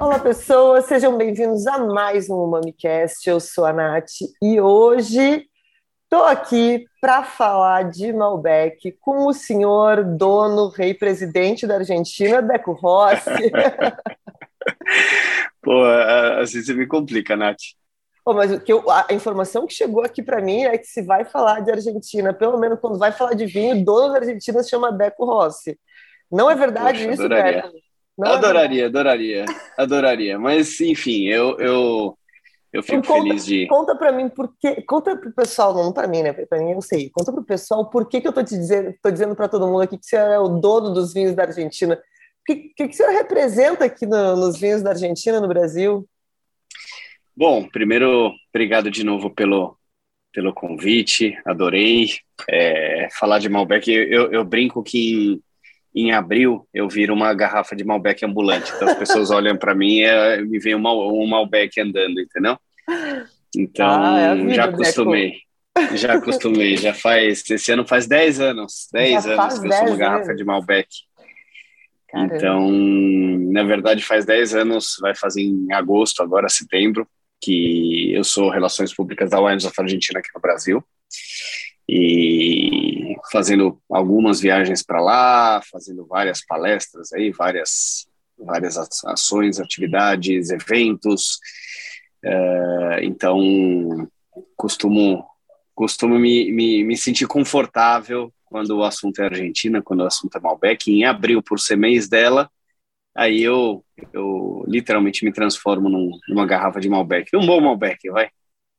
Olá, pessoas, sejam bem-vindos a mais um MamiCast. Eu sou a Nath e hoje estou aqui para falar de Malbec com o senhor dono, rei presidente da Argentina, Deco Rossi. Pô, assim você me complica, Nath. Oh, mas que eu, a informação que chegou aqui para mim é que se vai falar de Argentina, pelo menos quando vai falar de vinho, o dono da Argentina se chama Deco Rossi. Não é verdade Poxa, isso, adoraria. Deco? Não adoraria, é adoraria, adoraria. Mas, enfim, eu, eu, eu fico então, conta, feliz de. Conta para mim por que. Conta para o pessoal, não para mim, né? Para mim eu sei. Conta para o pessoal por que, que eu estou te dizendo, tô dizendo para todo mundo aqui que você é o dono dos vinhos da Argentina. O que, que, que o senhor representa aqui no, nos vinhos da Argentina, no Brasil? Bom, primeiro, obrigado de novo pelo, pelo convite, adorei. É, falar de Malbec, eu, eu brinco que em abril eu viro uma garrafa de Malbec ambulante. Então as pessoas olham para mim e é, me vem um, um Malbec andando, entendeu? Então ah, é já acostumei. Deco. Já acostumei, já faz. Esse ano faz 10 anos. 10 anos que eu sou uma garrafa de Malbec. Caramba. Então, na verdade, faz 10 anos, vai fazer em agosto, agora setembro, que eu sou Relações Públicas da Wines of Argentina aqui no Brasil e fazendo algumas viagens para lá, fazendo várias palestras aí, várias várias ações, atividades, eventos. Uh, então, costumo costumo me, me, me sentir confortável quando o assunto é Argentina, quando o assunto é Malbec. Em abril, por ser mês dela, aí eu, eu literalmente me transformo num, numa garrafa de Malbec. Um bom Malbec, vai.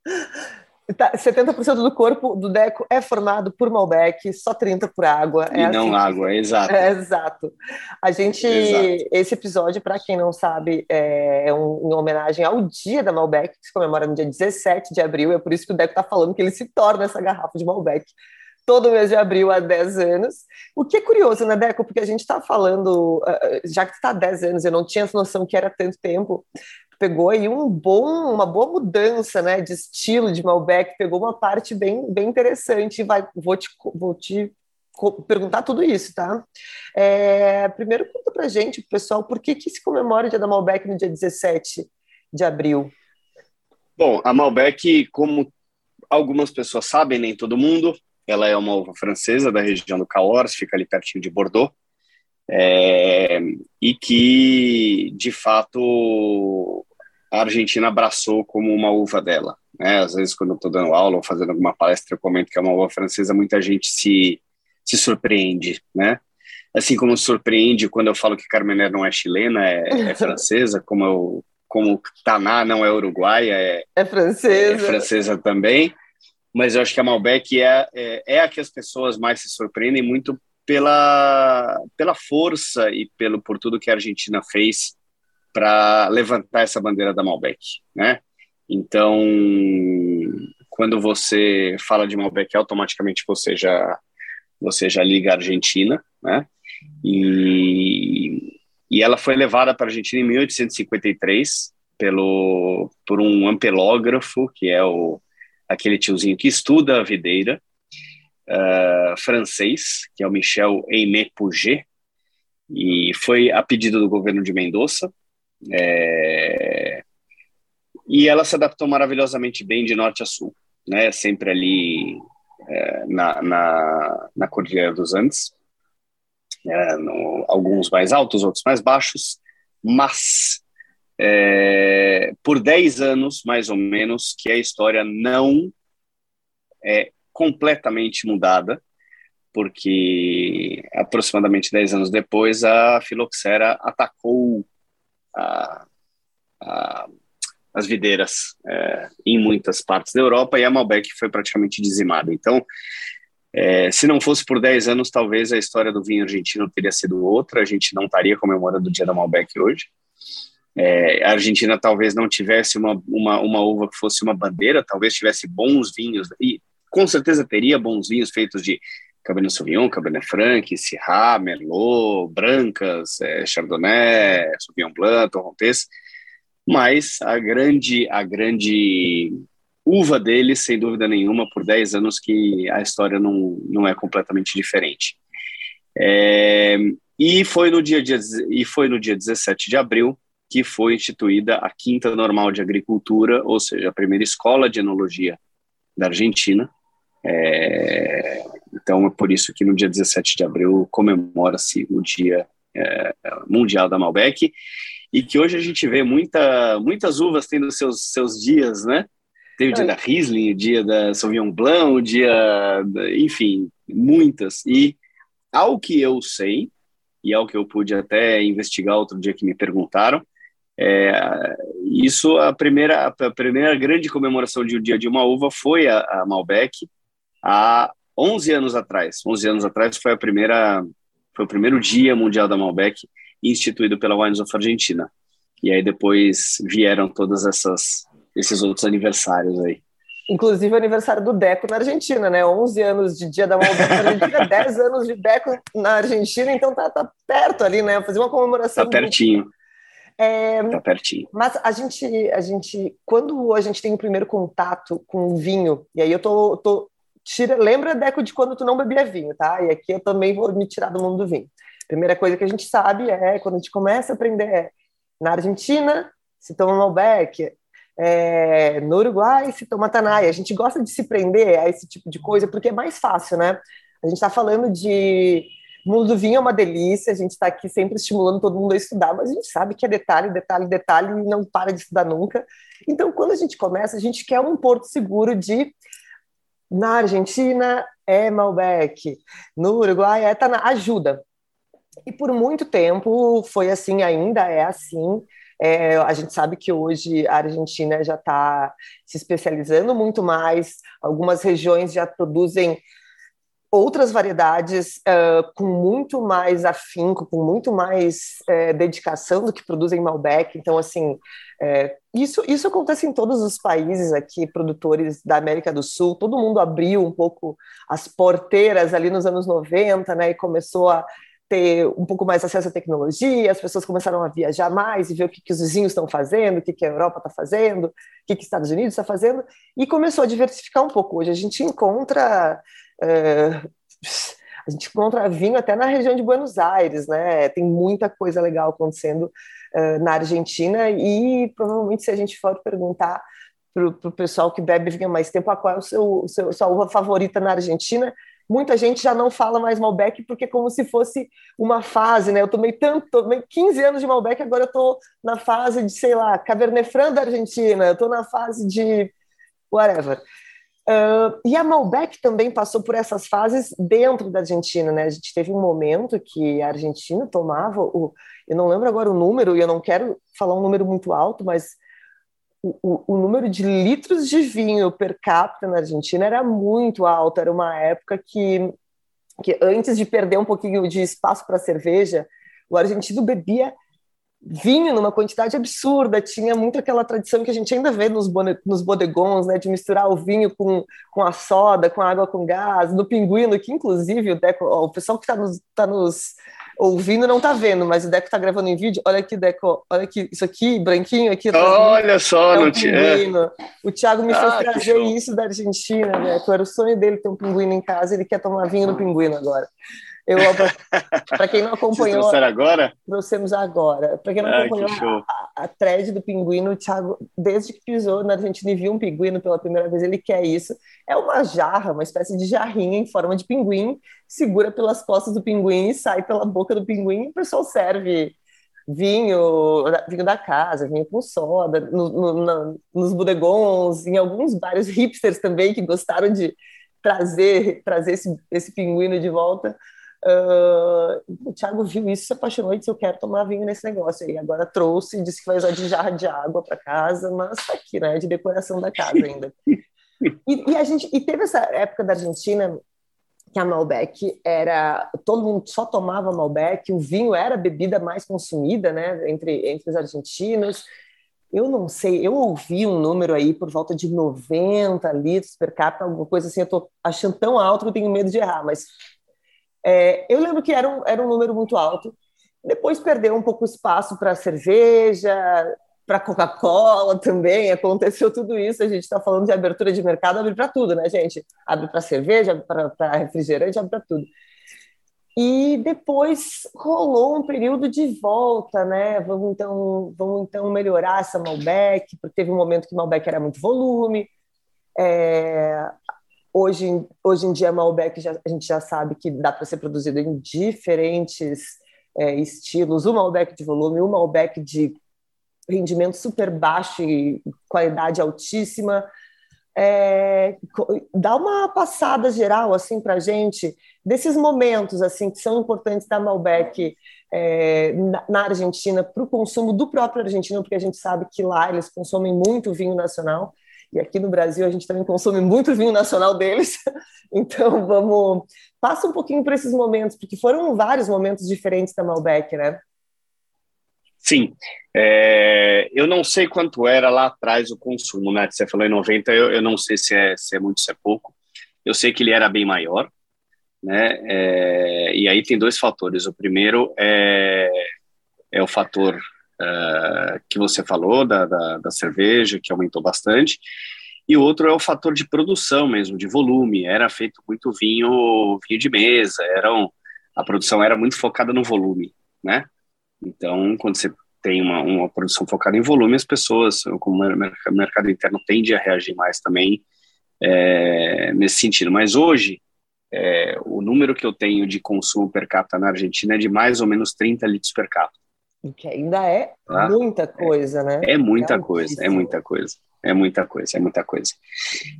Tá, 70% do corpo do Deco é formado por Malbec, só 30% por água. É e não assim, água, exato. É, exato. A gente, exato. esse episódio, para quem não sabe, é um, em homenagem ao dia da Malbec, que se comemora no dia 17 de abril, é por isso que o Deco está falando que ele se torna essa garrafa de Malbec todo mês de abril há 10 anos. O que é curioso, né, Deco? Porque a gente está falando, ah, já que está há 10 anos, eu não tinha essa noção que era tanto tempo, pegou aí um bom, uma boa mudança né, de estilo de Malbec, pegou uma parte bem, bem interessante. Vai, vou te, vou te perguntar tudo isso, tá? É, primeiro, conta pra gente, pessoal, por que, que se comemora o dia da Malbec no dia 17 de abril? Bom, a Malbec, como algumas pessoas sabem, nem todo mundo, ela é uma uva francesa da região do Cahors, fica ali pertinho de Bordeaux, é, e que, de fato, a Argentina abraçou como uma uva dela. Né? Às vezes, quando eu estou dando aula ou fazendo alguma palestra, eu comento que é uma uva francesa, muita gente se, se surpreende, né? Assim como surpreende quando eu falo que Carmener não é chilena, é, é francesa, como eu, como Taná não é uruguaia, é, é francesa. É francesa também. Mas eu acho que a Malbec é, é, é a que as pessoas mais se surpreendem muito pela, pela força e pelo por tudo que a Argentina fez para levantar essa bandeira da Malbec, né? Então, quando você fala de Malbec, automaticamente você já você já liga a Argentina, né? E, e ela foi levada para a Argentina em 1853 pelo por um ampelógrafo, que é o aquele tiozinho que estuda a videira, uh, francês, que é o Michel Aimé Pouget, e foi a pedido do governo de Mendoza, é... E ela se adaptou maravilhosamente bem de norte a sul, né? Sempre ali é, na, na, na Cordilheira dos Andes, é, no, alguns mais altos, outros mais baixos, mas é, por 10 anos, mais ou menos, que a história não é completamente mudada, porque aproximadamente 10 anos depois a filoxera atacou a, a, as videiras é, em muitas partes da Europa e a Malbec foi praticamente dizimada. Então, é, se não fosse por 10 anos, talvez a história do vinho argentino teria sido outra, a gente não estaria comemorando o dia da Malbec hoje. É, a Argentina talvez não tivesse uma, uma, uma uva que fosse uma bandeira, talvez tivesse bons vinhos, e com certeza teria bons vinhos feitos de Cabernet Sauvignon, Cabernet Franc, Syrah, Merlot, Brancas, é, Chardonnay, Sauvignon Blanc, Torrontés, mas a grande, a grande uva deles, sem dúvida nenhuma, por 10 anos que a história não, não é completamente diferente. É, e, foi no dia, e foi no dia 17 de abril que foi instituída a Quinta Normal de Agricultura, ou seja, a primeira escola de enologia da Argentina. É, então, é por isso que no dia 17 de abril comemora-se o Dia é, Mundial da Malbec, e que hoje a gente vê muita, muitas uvas tendo seus, seus dias, né? Tem o dia é. da Riesling, o dia da Sauvignon Blanc, o dia, enfim, muitas. E ao que eu sei, e ao que eu pude até investigar outro dia que me perguntaram, é, isso, a primeira, a primeira grande comemoração de um dia de uma uva foi a, a Malbec, há 11 anos atrás. 11 anos atrás foi a primeira, foi o primeiro dia mundial da Malbec instituído pela Wines of Argentina. E aí depois vieram todas essas esses outros aniversários aí. Inclusive o aniversário do Deco na Argentina, né? 11 anos de Dia da Malbec na Argentina, 10 anos de Deco na Argentina, então tá, tá perto ali, né? Fazer uma comemoração. Tá pertinho. É, tá pertinho. Mas a gente, a gente, quando a gente tem o primeiro contato com o vinho, e aí eu tô, tô tira, lembra, Deco, de quando tu não bebia vinho, tá? E aqui eu também vou me tirar do mundo do vinho. Primeira coisa que a gente sabe é, quando a gente começa a aprender, é, na Argentina se toma Malbec, é, no Uruguai se toma Tanai. A gente gosta de se prender a esse tipo de coisa porque é mais fácil, né? A gente está falando de mundo do vinho é uma delícia, a gente está aqui sempre estimulando todo mundo a estudar, mas a gente sabe que é detalhe, detalhe, detalhe e não para de estudar nunca. Então, quando a gente começa, a gente quer um porto seguro de na Argentina é Malbec, no Uruguai é Taná, ajuda. E por muito tempo foi assim, ainda é assim. É, a gente sabe que hoje a Argentina já está se especializando muito mais, algumas regiões já produzem outras variedades uh, com muito mais afinco, com muito mais uh, dedicação do que produzem Malbec. Então, assim, uh, isso, isso acontece em todos os países aqui, produtores da América do Sul. Todo mundo abriu um pouco as porteiras ali nos anos 90, né, e começou a ter um pouco mais acesso à tecnologia, as pessoas começaram a viajar mais e ver o que, que os vizinhos estão fazendo, o que, que a Europa está fazendo, o que, que os Estados Unidos está fazendo, e começou a diversificar um pouco. Hoje a gente encontra é, a gente encontra vinho até na região de Buenos Aires, né? Tem muita coisa legal acontecendo uh, na Argentina e provavelmente se a gente for perguntar para o pessoal que bebe vinho há mais tempo, qual é o seu, seu sua uva favorita na Argentina, muita gente já não fala mais Malbec porque é como se fosse uma fase, né? Eu tomei tanto, tomei 15 anos de Malbec, agora eu estou na fase de, sei lá, Cabernet Franc da Argentina, eu estou na fase de whatever. Uh, e a Malbec também passou por essas fases dentro da Argentina, né? A gente teve um momento que a Argentina tomava o, eu não lembro agora o número e eu não quero falar um número muito alto, mas o, o, o, número de litros de vinho per capita na Argentina era muito alto. Era uma época que, que antes de perder um pouquinho de espaço para cerveja, o argentino bebia vinho numa quantidade absurda, tinha muito aquela tradição que a gente ainda vê nos, nos bodegons, né, de misturar o vinho com, com a soda, com a água com gás, no pinguino, que inclusive o Deco, ó, o pessoal que está nos, tá nos ouvindo não está vendo, mas o Deco está gravando em vídeo, olha aqui, Deco, olha aqui, isso aqui, branquinho aqui. Olha só, é um não tinha. O Thiago me fez ah, trazer isso da Argentina, Deco, era o sonho dele ter um pinguino em casa, ele quer tomar vinho no pinguino agora. Eu, para quem não acompanhou. Vocês agora? Trouxemos agora. Para quem não ah, acompanhou a, a thread do pinguino, o Thiago, desde que pisou na Argentina e viu um pinguino pela primeira vez, ele quer isso. É uma jarra, uma espécie de jarrinha em forma de pinguim, segura pelas costas do pinguim e sai pela boca do pinguim e o pessoal serve vinho, vinho da casa, vinho com soda, no, no, na, nos bodegons, em alguns bares hipsters também que gostaram de trazer, trazer esse, esse pinguino de volta. Uh, o Thiago viu isso, se apaixonou e disse: Eu quero tomar vinho nesse negócio. E agora trouxe, disse que vai usar de jarra de água para casa, mas tá aqui, né? De decoração da casa ainda. e, e, a gente e teve essa época da Argentina que a Malbec era todo mundo só tomava Malbec, o vinho era a bebida mais consumida, né? Entre entre os argentinos. Eu não sei, eu ouvi um número aí por volta de 90 litros per capita, alguma coisa assim. Eu tô achando tão alto que eu tenho medo de errar, mas é, eu lembro que era um, era um número muito alto. Depois perdeu um pouco espaço para cerveja, para Coca-Cola também. Aconteceu tudo isso. A gente está falando de abertura de mercado, abre para tudo, né, gente? Abre para cerveja, abre para refrigerante, abre para tudo. e depois rolou um período de volta, né? Vamos então, vamos então melhorar essa Malbec, porque teve um momento que Malbec era muito volume. É, hoje, hoje em dia, Malbec já, a gente já sabe que dá para ser produzido em diferentes é, estilos. O Malbec de volume, o Malbec de rendimento super baixo e qualidade altíssima. É, dá uma passada geral assim para a gente desses momentos assim que são importantes da Malbec é, na, Argentina para o consumo do próprio argentino, porque a gente sabe que lá eles consomem muito vinho nacional e aqui no Brasil a gente também consome muito vinho nacional deles. Então vamos passa um pouquinho por esses momentos, porque foram vários momentos diferentes da Malbec, né? Sim, é, eu não sei quanto era lá atrás o consumo, né? Você falou em 90, eu, eu não sei se é, se é muito, se é pouco. Eu sei que ele era bem maior, né? É, e aí tem dois fatores. O primeiro é, é o fator uh, que você falou da, da, da, cerveja, que aumentou bastante, e outro é o fator de produção mesmo, de volume. Era feito muito vinho, vinho de mesa, eram, a produção era muito focada no volume, né? Então, quando você tem uma, uma produção focada em volume, as pessoas, como o mercado interno tende a reagir mais também é, nesse sentido. Mas hoje, é, o número que eu tenho de consumo per capita na Argentina é de mais ou menos 30 litros per capita. Que ainda é tá? muita coisa, é, né? É muita é coisa, é muita coisa. É muita coisa, é muita coisa.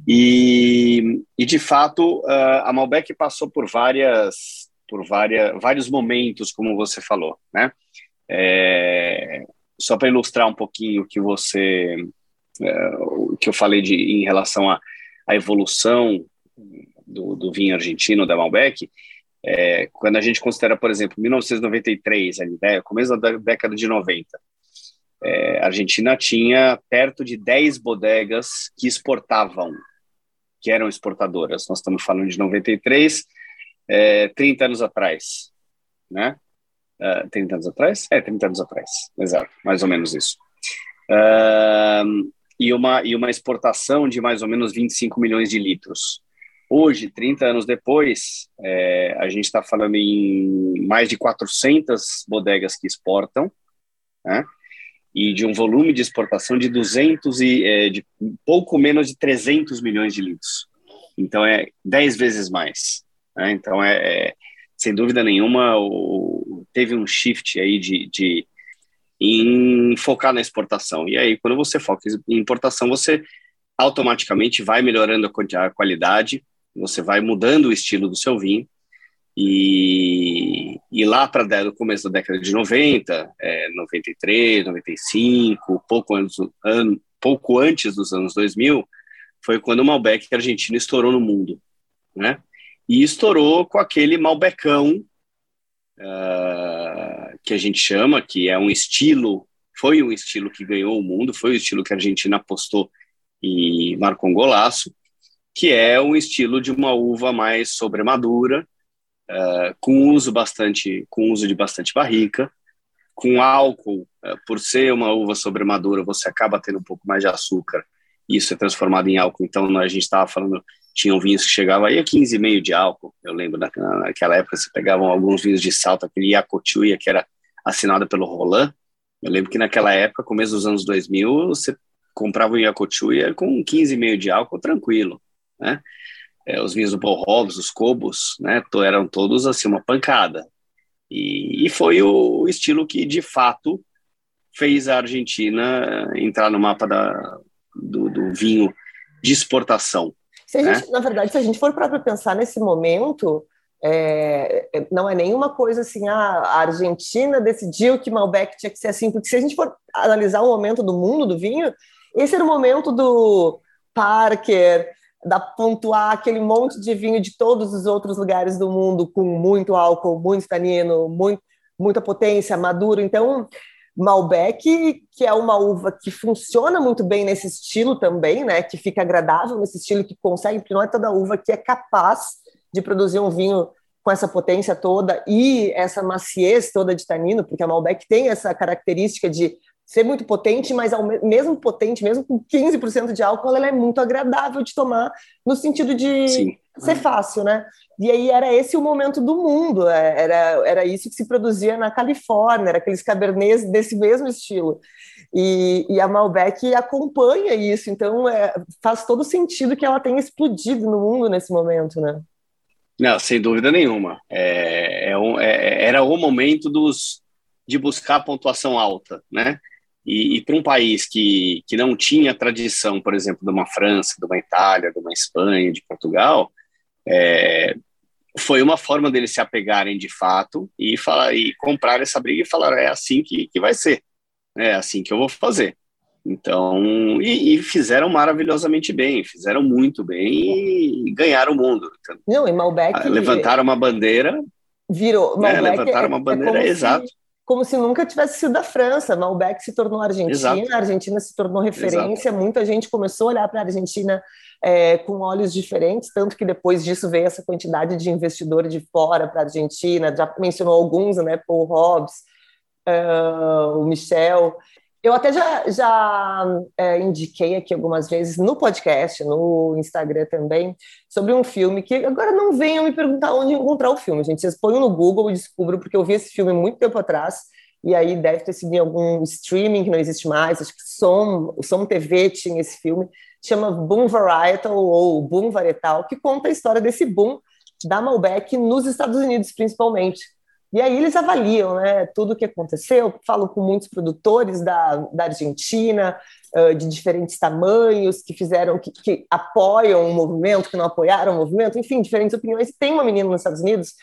E, e de fato, a Malbec passou por várias, por várias, vários momentos, como você falou, né? É, só para ilustrar um pouquinho o que você, é, o que eu falei de, em relação à, à evolução do, do, vinho argentino da Malbec, é, quando a gente considera, por exemplo, 1993, ali, né, começo da década de 90, é, a Argentina tinha perto de 10 bodegas que exportavam, que eram exportadoras. Nós estamos falando de 93, é, 30 anos atrás, né? Uh, ah, 30 anos atrás? É, 30 anos atrás, exato, mais ou menos isso. Uh, e, uma, e uma exportação de mais ou menos 25 milhões de litros. Hoje, 30 anos depois, é, a gente está falando em mais de 400 bodegas que exportam, né? e de um volume de exportação de 200 e é, de pouco menos de 300 milhões de litros. Então é 10 vezes mais. Né? Então é, é, sem dúvida nenhuma o, teve um shift aí de, de em focar na exportação. E aí quando você foca em importação, você automaticamente vai melhorando a qualidade, você vai mudando o estilo do seu vinho. E, e lá para o começo da década de 90, é, 93, 95, pouco antes, an, pouco antes dos anos 2000, foi quando o Malbec argentino estourou no mundo, né? E estourou com aquele Malbecão uh, que a gente chama, que é um estilo, foi um estilo que ganhou o mundo, foi o estilo que a Argentina apostou e marcou um golaço, que é um estilo de uma uva mais sobremadura, uh, com uso bastante, com uso de bastante barrica, com álcool, uh, por ser uma uva sobremadura, você acaba tendo um pouco mais de açúcar, isso é transformado em álcool. Então, a gente estava falando, tinham vinhos que chegavam aí a 15,5 de álcool. Eu lembro naquela época, você pegavam alguns vinhos de salto, aquele Yacochuia, que era assinado pelo Roland. Eu lembro que naquela época, começo dos anos 2000, você comprava um Yacochuia com 15,5 de álcool tranquilo né? É, os vinhos do Paul Hobbs, os Cobos, né? Eram todos assim uma pancada. E, e foi o estilo que de fato fez a Argentina entrar no mapa da, do, do vinho de exportação. Se né? gente, na verdade, se a gente for para pensar nesse momento, é, é, não é nenhuma coisa assim, ah, a Argentina decidiu que Malbec tinha que ser assim, porque se a gente for analisar o momento do mundo do vinho, esse era o momento do Parker, da pontuar aquele monte de vinho de todos os outros lugares do mundo com muito álcool, muito tanino, muito, muita potência, maduro. Então, Malbec, que é uma uva que funciona muito bem nesse estilo também, né? Que fica agradável nesse estilo, que consegue, porque não é toda uva que é capaz de produzir um vinho com essa potência toda e essa maciez toda de tanino, porque a Malbec tem essa característica de ser muito potente, mas ao mesmo potente, mesmo com 15% de álcool, ela é muito agradável de tomar, no sentido de Sim. ser fácil, né? E aí era esse o momento do mundo, é, era, era isso que se produzia na Califórnia, era aqueles cabernets desse mesmo estilo. E, e a Malbec acompanha isso, então é, faz todo sentido que ela tenha explodido no mundo nesse momento, né? Não, sem dúvida nenhuma. É, é, é, era o momento dos, de buscar pontuação alta, né? E, e para um país que, que não tinha tradição, por exemplo, de uma França, de uma Itália, de uma Espanha, de Portugal, é, foi uma forma deles se apegarem de fato e falar e comprar essa briga e falar é assim que, que vai ser, é assim que eu vou fazer. Então, e, e, fizeram maravilhosamente bem, fizeram muito bem e ganharam o mundo. Então, Não, e Malbec levantaram uma bandeira, virou. Né, levantaram é, uma bandeira, é exato. Se como se nunca tivesse sido da França. Malbec se tornou Argentina, Exato. a Argentina se tornou referência, Exato. muita gente começou a olhar para a Argentina é, com olhos diferentes, tanto que depois disso veio essa quantidade de investidor de fora para a Argentina, já mencionou alguns, né, Paul Hobbs, uh, o Michel, eu até já, já é, indiquei aqui algumas vezes no podcast, no Instagram também, sobre um filme que agora não venham me perguntar onde encontrar o filme, gente. Vocês põem no Google e descubram, porque eu vi esse filme muito tempo atrás, e aí deve ter sido em algum streaming que não existe mais, acho que Som, Som TV tinha esse filme, chama Boom Varietal ou Boom Varietal, que conta a história desse boom da Malbec nos Estados Unidos, principalmente e aí eles avaliam né, tudo o que aconteceu, falo com muitos produtores da, da Argentina, uh, de diferentes tamanhos, que fizeram, que, que apoiam o movimento, que não apoiaram o movimento, enfim, diferentes opiniões. Tem uma menina nos Estados Unidos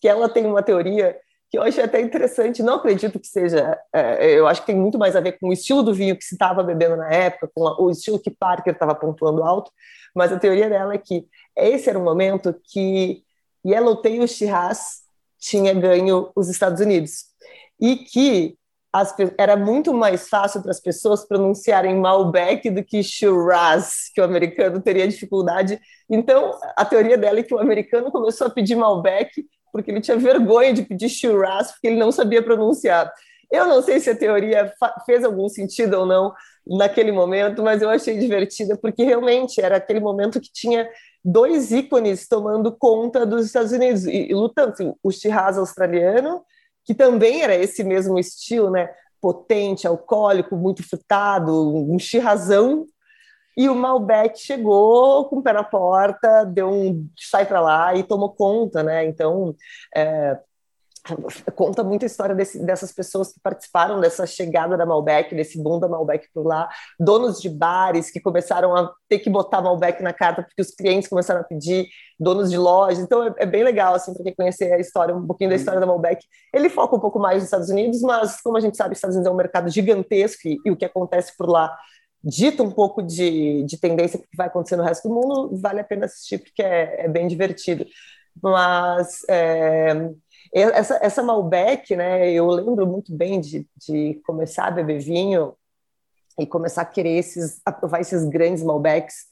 que ela tem uma teoria que eu achei até interessante, não acredito que seja, é, eu acho que tem muito mais a ver com o estilo do vinho que se estava bebendo na época, com a, o estilo que Parker estava pontuando alto, mas a teoria dela é que esse era um momento que Yellowtail Shiraz tinha ganho os Estados Unidos. E que as, era muito mais fácil para as pessoas pronunciarem Malbec do que Shiraz, que o americano teria dificuldade. Então, a teoria dela é que o americano começou a pedir Malbec porque ele tinha vergonha de pedir Shiraz, porque ele não sabia pronunciar. Eu não sei se a teoria fez algum sentido ou não naquele momento, mas eu achei divertida, porque realmente era aquele momento que tinha dois ícones tomando conta dos Estados Unidos e, e lutando. O Shiraz australiano, que também era esse mesmo estilo, né? Potente, alcoólico, muito frutado, um Shirazão. E o Malbec chegou com o pé na porta, deu um sai para lá e tomou conta, né? Então, é, conta muito a história desse, dessas pessoas que participaram dessa chegada da Malbec, desse boom da Malbec por lá, donos de bares que começaram a ter que botar Malbec na carta porque os clientes começaram a pedir, donos de lojas, então é, é bem legal, assim, para quem conhecer a história, um pouquinho da história da Malbec. Ele foca um pouco mais nos Estados Unidos, mas como a gente sabe, os Estados Unidos é um mercado gigantesco e, e o que acontece por lá dita um pouco de, de tendência que vai acontecer no resto do mundo, vale a pena assistir porque é, é bem divertido. Mas é, essa, essa Malbec, né, eu lembro muito bem de, de começar a beber vinho e começar a querer esses, a provar esses grandes Malbecs,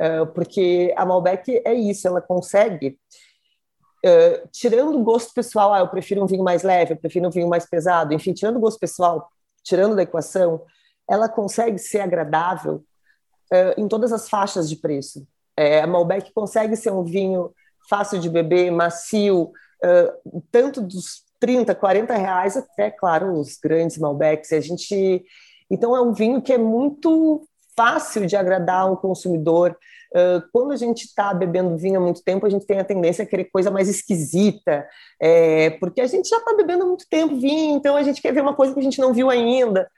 uh, porque a Malbec é isso, ela consegue, uh, tirando o gosto pessoal, ah, eu prefiro um vinho mais leve, eu prefiro um vinho mais pesado, enfim, tirando o gosto pessoal, tirando da equação, ela consegue ser agradável uh, em todas as faixas de preço. É, a Malbec consegue ser um vinho fácil de beber, macio, uh, tanto dos 30, 40 reais até, claro, os grandes Malbecs. A gente, então é um vinho que é muito fácil de agradar um consumidor. Uh, quando a gente está bebendo vinho há muito tempo, a gente tem a tendência a querer coisa mais esquisita, é, porque a gente já está bebendo há muito tempo vinho, então a gente quer ver uma coisa que a gente não viu ainda.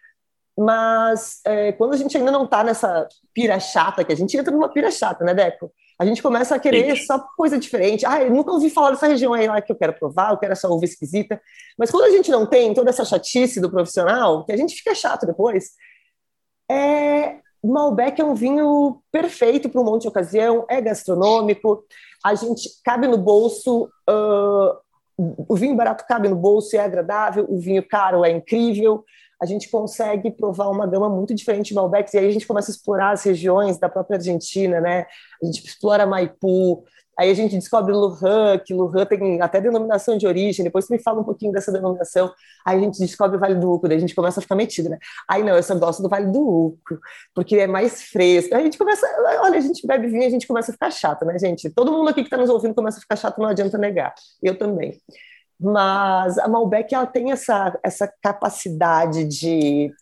Mas é, quando a gente ainda não está nessa pira chata, que a gente entra numa pira chata, né, Deco? A gente começa a querer Sim. só coisa diferente. Ah, eu nunca ouvi falar dessa região aí lá que eu quero provar, eu quero essa uva esquisita. Mas quando a gente não tem toda essa chatice do profissional, que a gente fica chato depois, é... Malbec é um vinho perfeito para um monte de ocasião, é gastronômico, a gente cabe no bolso, uh... o vinho barato cabe no bolso e é agradável, o vinho caro é incrível, a gente consegue provar uma gama muito diferente de Malbecs, e aí a gente começa a explorar as regiões da própria Argentina, né? A gente explora Maipú, Aí a gente descobre Lujan, que Lujan tem até denominação de origem, depois me fala um pouquinho dessa denominação. Aí a gente descobre o Vale do Uco, daí a gente começa a ficar metido, né? Aí não, eu só gosto do Vale do Uco, porque é mais fresco. Aí a gente começa, olha, a gente bebe vinho a gente começa a ficar chato, né, gente? Todo mundo aqui que está nos ouvindo começa a ficar chato, não adianta negar. Eu também. Mas a Malbec, ela tem essa, essa capacidade de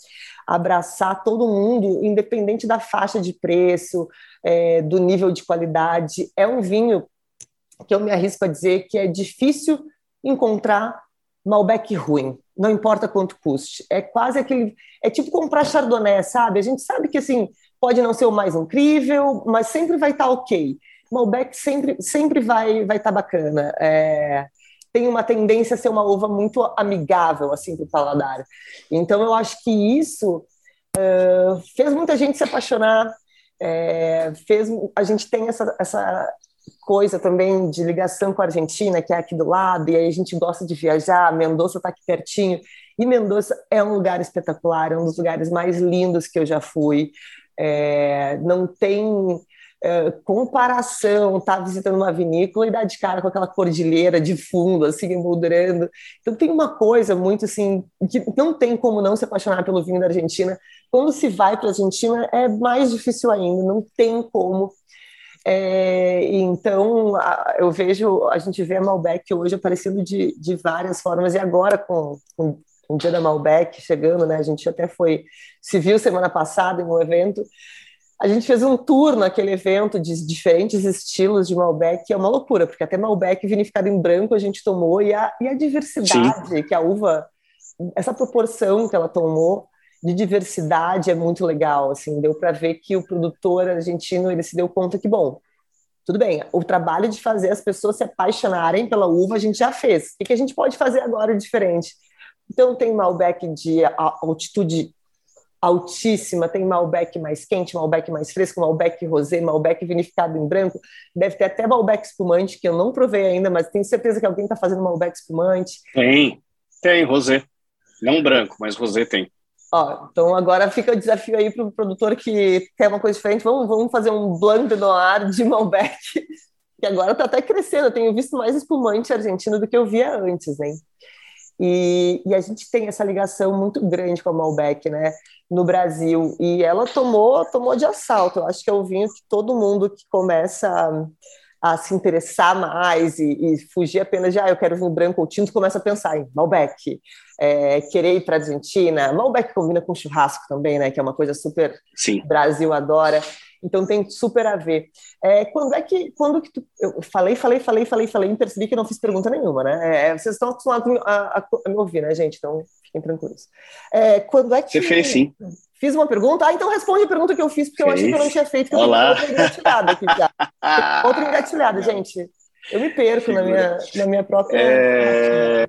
abraçar todo mundo, independente da faixa de preço, é, do nível de qualidade. É um vinho que eu me arrisco a dizer que é difícil encontrar Malbec ruim, não importa quanto custe. É quase aquele. É tipo comprar Chardonnay, sabe? A gente sabe que assim pode não ser o mais incrível, mas sempre vai estar tá ok. Malbec sempre, sempre vai vai estar tá bacana. É, tem uma tendência a ser uma uva muito amigável assim para o paladar. Então eu acho que isso uh, fez muita gente se apaixonar. É, fez a gente tem essa, essa coisa também de ligação com a Argentina, que é aqui do lado, e aí a gente gosta de viajar, Mendoza está aqui pertinho, e Mendoza é um lugar espetacular, é um dos lugares mais lindos que eu já fui. É, não tem é, comparação, tá visitando uma vinícola e dar de cara com aquela cordilheira de fundo, assim, emoldurando. Então tem uma coisa muito assim, que não tem como não se apaixonar pelo vinho da Argentina. Quando se vai para a Argentina é mais difícil ainda, não tem como é, então, a, eu vejo, a gente vê a Malbec hoje aparecendo de, de várias formas, e agora com, com dia da Malbec chegando, né? A gente até foi, se viu semana passada em um evento, a gente fez um tour naquele evento de diferentes estilos de Malbec, que é uma loucura, porque até Malbec vinificado em branco a gente tomou, e a, e a diversidade Sim. que a uva, essa proporção que ela tomou, de diversidade é muito legal, assim, deu para ver que o produtor argentino ele se deu conta que, bom, tudo bem, o trabalho de fazer as pessoas se apaixonarem pela uva a gente já fez. O que a gente pode fazer agora diferente? Então tem Malbec de altitude altíssima, tem Malbec mais quente, Malbec mais fresco, Malbec rosé, Malbec vinificado em branco, deve ter até Malbec espumante, que eu não provei ainda, mas tenho certeza que alguém está fazendo Malbec espumante. Tem, tem rosé. Não branco, mas rosé tem. Ó, então agora fica o desafio aí para o produtor que quer uma coisa diferente. Vamos, vamos fazer um Blanc de Noir de Malbec, que agora está até crescendo. Eu tenho visto mais espumante argentino do que eu via antes, hein? E, e, a gente tem essa ligação muito grande com a Malbec, né, no Brasil. E ela tomou, tomou de assalto. Eu acho que é o vinho que todo mundo que começa a, a se interessar mais e, e, fugir apenas de, ah, eu quero vinho branco ou tinto, começa a pensar em Malbec é, querer ir para a Argentina. Malbec combina com churrasco também, né? Que é uma coisa super Sim. Brasil adora. Então tem super a ver. É, quando é que, quando que tu, eu falei, falei, falei, falei, falei, e percebi que não fiz pergunta nenhuma, né? É, vocês estão acostumados a, a, a, me ouvir, né, gente? Então fiquem tranquilos. É, quando é que você fez sim? Fiz uma pergunta? Ah, então responde a pergunta que eu fiz, porque eu achei que eu não tinha feito, que Olá. outra engatilhada aqui já. outra engatilhada, gente. Eu me perco na minha, na minha própria. É...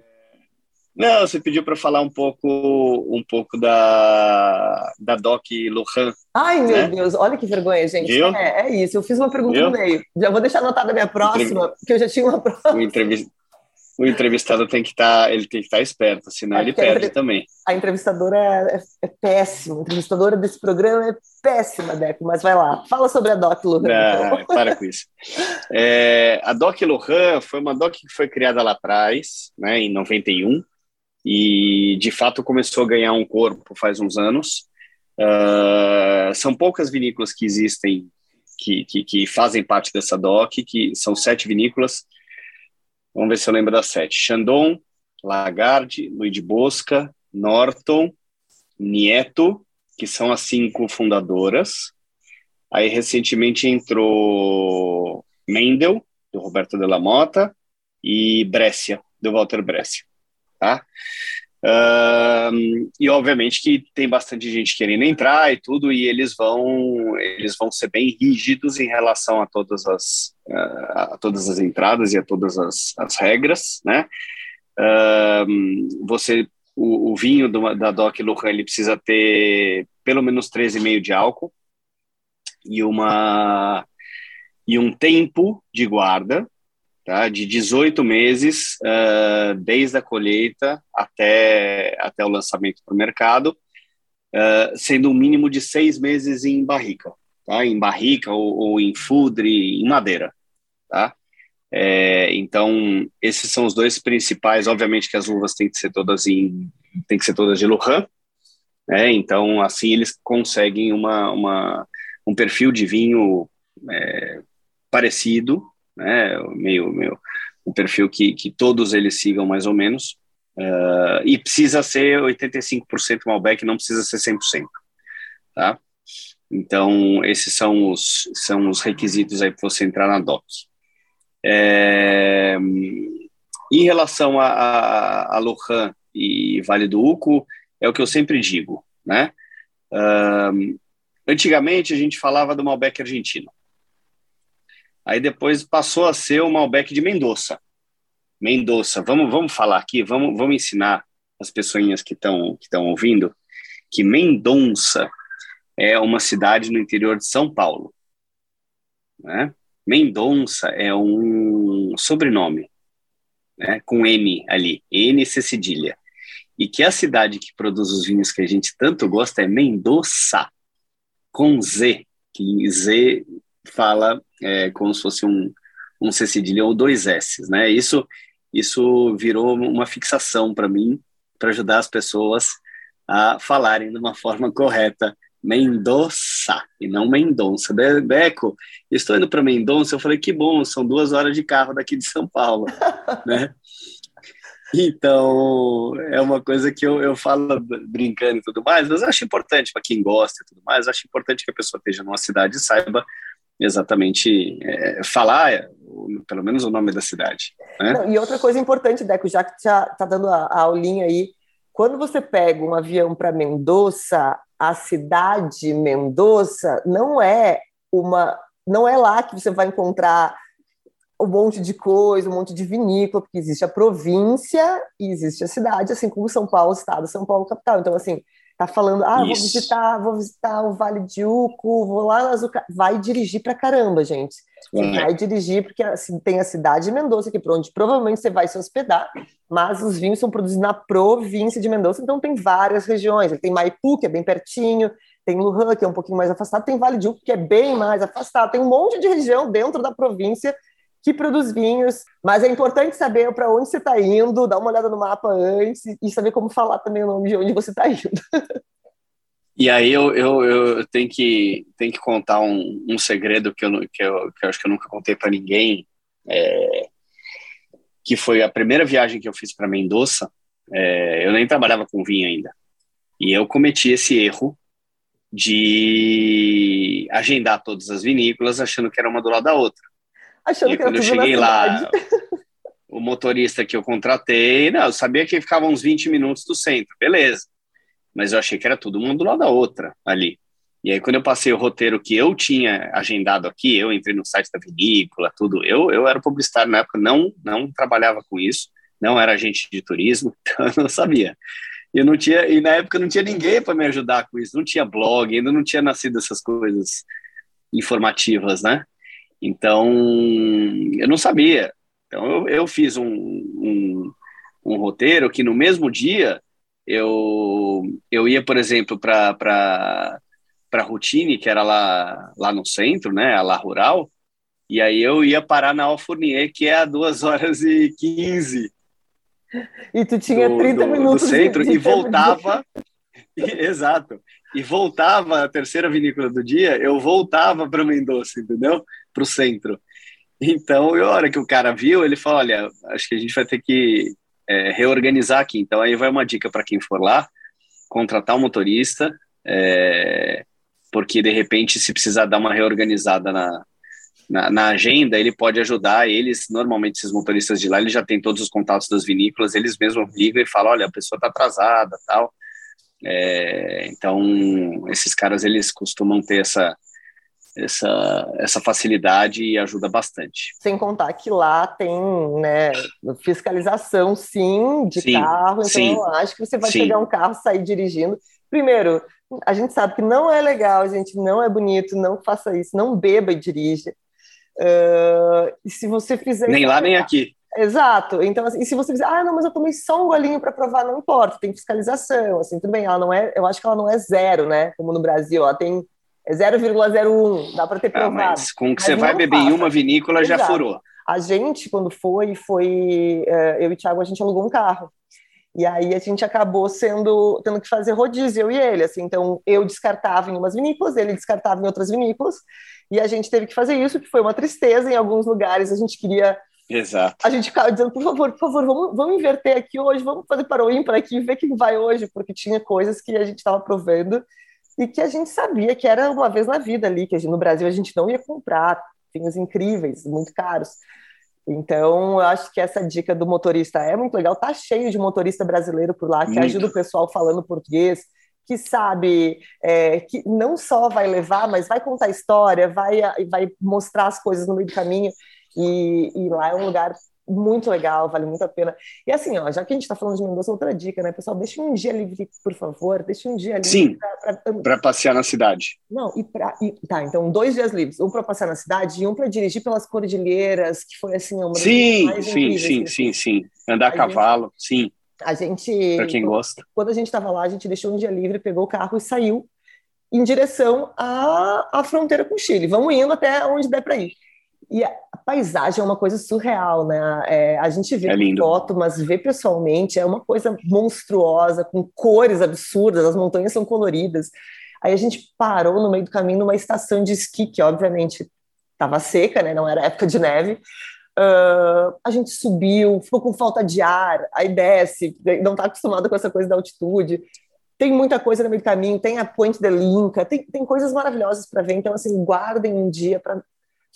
Não, você pediu para falar um pouco, um pouco da, da Doc Lohan. Ai, meu né? Deus, olha que vergonha, gente. Viu? É, é isso, eu fiz uma pergunta Viu? no meio. Já vou deixar anotada a minha próxima, porque eu já tinha uma próxima. O, entrevist... o entrevistado tem que estar, tá, estar tá esperto, senão ele perde entre... também. A entrevistadora é, é péssima, a entrevistadora desse programa é péssima, Deco, mas vai lá. Fala sobre a Doc Lohan. Não, então. para com isso. É, a Doc Lohan foi uma Doc que foi criada lá atrás, né, em 91, e de fato começou a ganhar um corpo faz uns anos. Uh, são poucas vinícolas que existem que, que, que, fazem parte dessa DOC, que são sete vinícolas. Vamos ver se eu lembro das sete: Chandon, Lagarde, Luiz de Bosca, Norton, Nieto, que são as cinco fundadoras. Aí recentemente entrou Mendel, do Roberto de la Mota, e Brescia, do Walter Brescia tá? E obviamente que tem bastante gente querendo entrar e tudo, e eles vão eles vão ser bem rígidos em relação a todas as uh, a todas as entradas e a todas as, as regras, né? Você o, o vinho do, da Doc Lujan ele precisa ter pelo menos 13,5 de álcool e uma e um tempo de guarda tá? de 18 meses, uh, desde a colheita até, até o lançamento para o mercado, uh, sendo um mínimo de seis meses em barrica, tá? em barrica ou, ou em fudre, em madeira. Tá? É, então, esses são os dois principais. Obviamente que as uvas têm que ser todas em, têm que ser todas de Lujan, né? Então, assim eles conseguem uma, uma um perfil de vinho é, parecido, né? Meio, meio um perfil que, que todos eles sigam mais ou menos. Uh, e precisa ser 85% Malbec, não precisa ser 100%, tá? Então, esses são os, são os requisitos aí para você entrar na DOC. É, em relação a, a, a Lohan e Vale do Uco, é o que eu sempre digo, né? Um, antigamente a gente falava do Malbec argentino. Aí depois passou a ser o Malbec de Mendoza. Mendoza, vamos, vamos falar aqui, vamos, vamos ensinar as pessoas que estão que estão ouvindo que Mendonça é uma cidade no interior de São Paulo. Né? Mendonça é um sobrenome, né? com M ali, N C cedilha. E que a cidade que produz os vinhos que a gente tanto gosta é Mendoza, com Z, que Z fala é, como se fosse um, um C cedilha ou dois S, né? Isso, isso virou uma fixação para mim, para ajudar as pessoas a falarem de uma forma correta Mendoza e não Mendonça. Beco, estou indo para Mendonça. Eu falei que bom, são duas horas de carro daqui de São Paulo, né? Então, é uma coisa que eu, eu falo brincando e tudo mais, mas eu acho importante para quem gosta e tudo mais, acho importante que a pessoa esteja numa cidade e saiba exatamente é, falar, é, pelo menos, o nome da cidade. Né? Não, e outra coisa importante, Deco, já que já está dando a, a aulinha aí, quando você pega um avião para Mendoza, a cidade Mendoza não é uma, não é lá que você vai encontrar um monte de coisa, um monte de vinícola, porque existe a província e existe a cidade, assim como São Paulo, estado, São Paulo, capital. Então, assim, tá falando, ah, vou visitar, vou visitar o Vale de Uco, vou lá. Vai dirigir para caramba, gente. Você vai dirigir, porque assim, tem a cidade de Mendoza, que por onde provavelmente você vai se hospedar, mas os vinhos são produzidos na província de Mendoza, então tem várias regiões. Tem Maipu, que é bem pertinho, tem Lujan, que é um pouquinho mais afastado, tem Vale de Uco, que é bem mais afastado, tem um monte de região dentro da província que produz vinhos, mas é importante saber para onde você está indo, dar uma olhada no mapa antes e saber como falar também o nome de onde você está indo. E aí eu, eu, eu tenho, que, tenho que contar um, um segredo que eu, que, eu, que eu acho que eu nunca contei para ninguém, é, que foi a primeira viagem que eu fiz para Mendoza, é, eu nem trabalhava com vinho ainda, e eu cometi esse erro de agendar todas as vinícolas achando que era uma do lado da outra. Achando e que quando eu cheguei lá, o motorista que eu contratei, não, eu sabia que ficava uns 20 minutos do centro, beleza mas eu achei que era todo mundo do lado da outra ali. E aí, quando eu passei o roteiro que eu tinha agendado aqui, eu entrei no site da vinícola, tudo. Eu, eu era publicitário na época, não, não trabalhava com isso, não era agente de turismo, então eu não sabia. Eu não tinha, e na época não tinha ninguém para me ajudar com isso, não tinha blog, ainda não tinha nascido essas coisas informativas, né? Então, eu não sabia. Então, eu, eu fiz um, um, um roteiro que no mesmo dia eu, eu ia, por exemplo, para para Routine, que era lá, lá no centro, né, a lá rural, e aí eu ia parar na Alfournier, que é a 2 horas e 15. E tu tinha do, 30 do, minutos do centro de, de e voltava e, exato. E voltava a terceira vinícola do dia, eu voltava para Mendoza, entendeu? Para o centro. Então, a hora que o cara viu, ele falou: "Olha, acho que a gente vai ter que é, reorganizar aqui. Então, aí vai uma dica para quem for lá: contratar um motorista, é, porque de repente, se precisar dar uma reorganizada na, na, na, agenda, ele pode ajudar. Eles, normalmente, esses motoristas de lá, eles já têm todos os contatos das vinícolas, eles mesmos ligam e falam: olha, a pessoa está atrasada, tal. É, então, esses caras, eles costumam ter essa essa, essa facilidade e ajuda bastante. Sem contar que lá tem né, fiscalização, sim, de sim, carro, então sim, eu acho que você vai sim. pegar um carro, sair dirigindo. Primeiro, a gente sabe que não é legal, gente, não é bonito, não faça isso, não beba e dirija. Uh, e se você fizer. Nem lá, nem aqui. Exato. Então, assim, e se você dizer, ah, não, mas eu tomei só um golinho para provar, não importa, tem fiscalização, assim, tudo bem, ela não é, eu acho que ela não é zero, né, como no Brasil, ela tem é 0,01, dá para ter provado. Ah, mas com que você vai beber faça. em uma vinícola Exato. já furou. A gente, quando foi, foi é, eu e o Thiago, a gente alugou um carro. E aí a gente acabou sendo tendo que fazer rodízio, eu e ele. Assim, então eu descartava em umas vinícolas, ele descartava em outras vinícolas, e a gente teve que fazer isso, que foi uma tristeza em alguns lugares. A gente queria. Exato. A gente ficava dizendo, por favor, por favor, vamos, vamos inverter aqui hoje, vamos fazer para o ímpar aqui, ver quem vai hoje, porque tinha coisas que a gente estava provando e que a gente sabia que era uma vez na vida ali, que no Brasil a gente não ia comprar vinhos incríveis, muito caros. Então, eu acho que essa dica do motorista é muito legal. Tá cheio de motorista brasileiro por lá que muito. ajuda o pessoal falando português, que sabe é, que não só vai levar, mas vai contar história, vai, vai mostrar as coisas no meio do caminho. E, e lá é um lugar muito legal, vale muito a pena. E assim, ó, já que a gente está falando de Mendoza, outra dica, né, pessoal? Deixa um dia livre, por favor, deixa um dia livre. Sim, para passear na cidade. Não, e para. Tá, então, dois dias livres, um para passear na cidade e um para dirigir pelas cordilheiras, que foi assim, uma Sim, sim, sim, sim, sim. Andar a, a cavalo, gente, sim. A gente. Para quem gosta. Quando a gente estava lá, a gente deixou um dia livre, pegou o carro e saiu em direção à, à fronteira com o Chile. Vamos indo até onde der para ir. E paisagem é uma coisa surreal, né? É, a gente vê é foto, mas ver pessoalmente é uma coisa monstruosa, com cores absurdas, as montanhas são coloridas. Aí a gente parou no meio do caminho numa estação de esqui, que obviamente estava seca, né? Não era época de neve. Uh, a gente subiu, ficou com falta de ar, aí desce, não está acostumado com essa coisa da altitude. Tem muita coisa no meio do caminho, tem a Point de Linca, tem, tem coisas maravilhosas para ver. Então, assim, guardem um dia para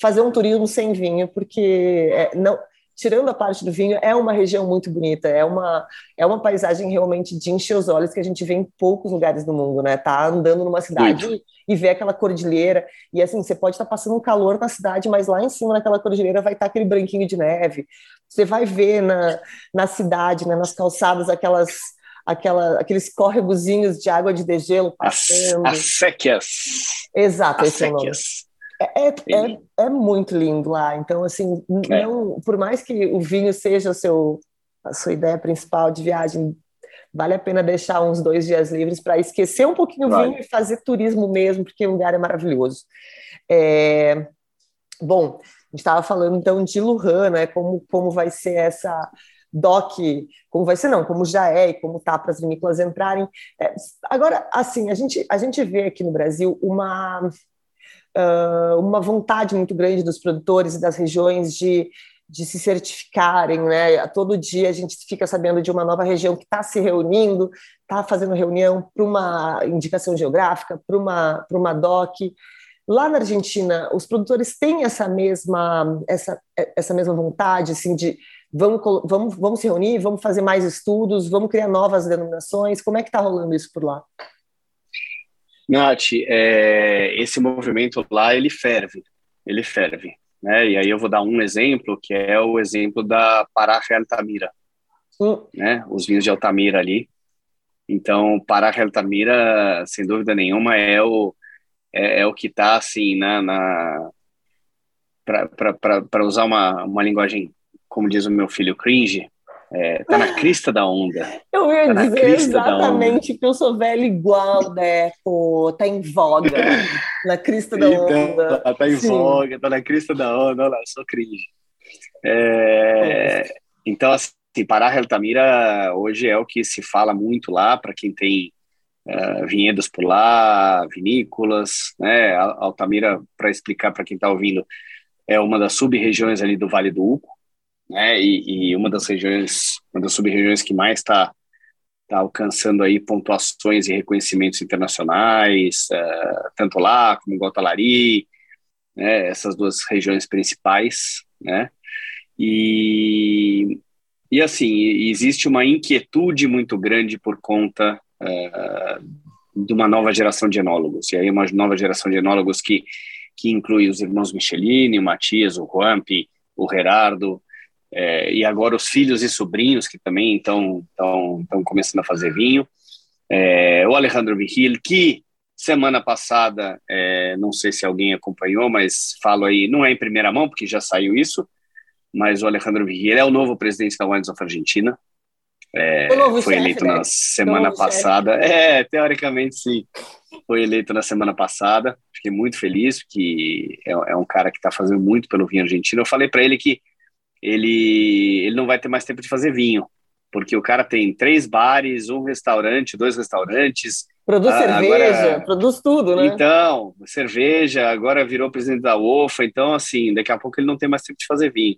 fazer um turismo sem vinho, porque é, não, tirando a parte do vinho, é uma região muito bonita, é uma, é uma paisagem realmente de encher os olhos que a gente vê em poucos lugares do mundo, né? Tá andando numa cidade muito. e ver aquela cordilheira, e assim, você pode estar tá passando um calor na cidade, mas lá em cima naquela cordilheira vai estar tá aquele branquinho de neve. Você vai ver na, na cidade, né, nas calçadas, aquelas aquela, aqueles córregozinhos de água de degelo passando. As, as séquias. Exato, as esse séquias. é o nome. É, é, é, muito lindo lá. Então, assim, é. não, por mais que o vinho seja seu, a sua ideia principal de viagem, vale a pena deixar uns dois dias livres para esquecer um pouquinho o vinho e fazer turismo mesmo, porque o lugar é maravilhoso. É, bom, a gente estava falando então de Lujan, né? Como, como vai ser essa DOC, como vai ser não, como já é e como tá para as vinícolas entrarem. É, agora, assim, a gente, a gente vê aqui no Brasil uma uh, uma vontade muito grande dos produtores e das regiões de, de se certificarem, né? Todo dia a gente fica sabendo de uma nova região que está se reunindo, está fazendo reunião para uma indicação geográfica, para uma, uma DOC. Lá na Argentina, os produtores têm essa mesma, essa, essa mesma vontade, assim, de vamos, vamos, vamos se reunir, vamos fazer mais estudos, vamos criar novas denominações. Como é que está rolando isso por lá? Nath, é, esse movimento lá, ele ferve, ele ferve, né? E aí eu vou dar um exemplo, que é o exemplo da Paraje Altamira, uh. né? Os vinhos de Altamira ali. Então, Paraje Altamira, sem dúvida nenhuma, é o, é, é o que está, assim, na... na para usar uma, uma linguagem, como diz o meu filho, cringe, é, tá na crista da onda. Eu ia tá dizer exatamente que eu sou velho igual, Deco. Tá em voga. na crista da então, onda. Tá, tá em Sim. voga, tá na crista da onda. Olha lá, sou cringe. É, então, assim, Pará Altamira hoje é o que se fala muito lá, para quem tem uh, vinhedos por lá, vinícolas, né? Altamira, para explicar para quem está ouvindo, é uma das sub-regiões ali do Vale do Uco, né? E, e uma das regiões, uma das sub-regiões que mais está tá alcançando aí pontuações e reconhecimentos internacionais, uh, tanto lá como em Guatalari, né? Essas duas regiões principais, né? E e assim existe uma inquietude muito grande por conta uh, de uma nova geração de enólogos e aí uma nova geração de enólogos que que inclui os irmãos Michelini, o Matias, o Juanpi, o Gerardo, é, e agora os filhos e sobrinhos que também estão começando a fazer vinho. É, o Alejandro Vigil, que semana passada, é, não sei se alguém acompanhou, mas falo aí, não é em primeira mão, porque já saiu isso, mas o Alejandro Vigil é o novo presidente da Wines of Argentina. É, foi eleito né? na semana passada. Chefe. É, teoricamente sim. Foi eleito na semana passada. Fiquei muito feliz, que é, é um cara que está fazendo muito pelo vinho argentino. Eu falei para ele que ele, ele não vai ter mais tempo de fazer vinho, porque o cara tem três bares, um restaurante, dois restaurantes. Produz ah, cerveja, agora, produz tudo, né? Então, cerveja, agora virou presidente da UFA, então, assim, daqui a pouco ele não tem mais tempo de fazer vinho.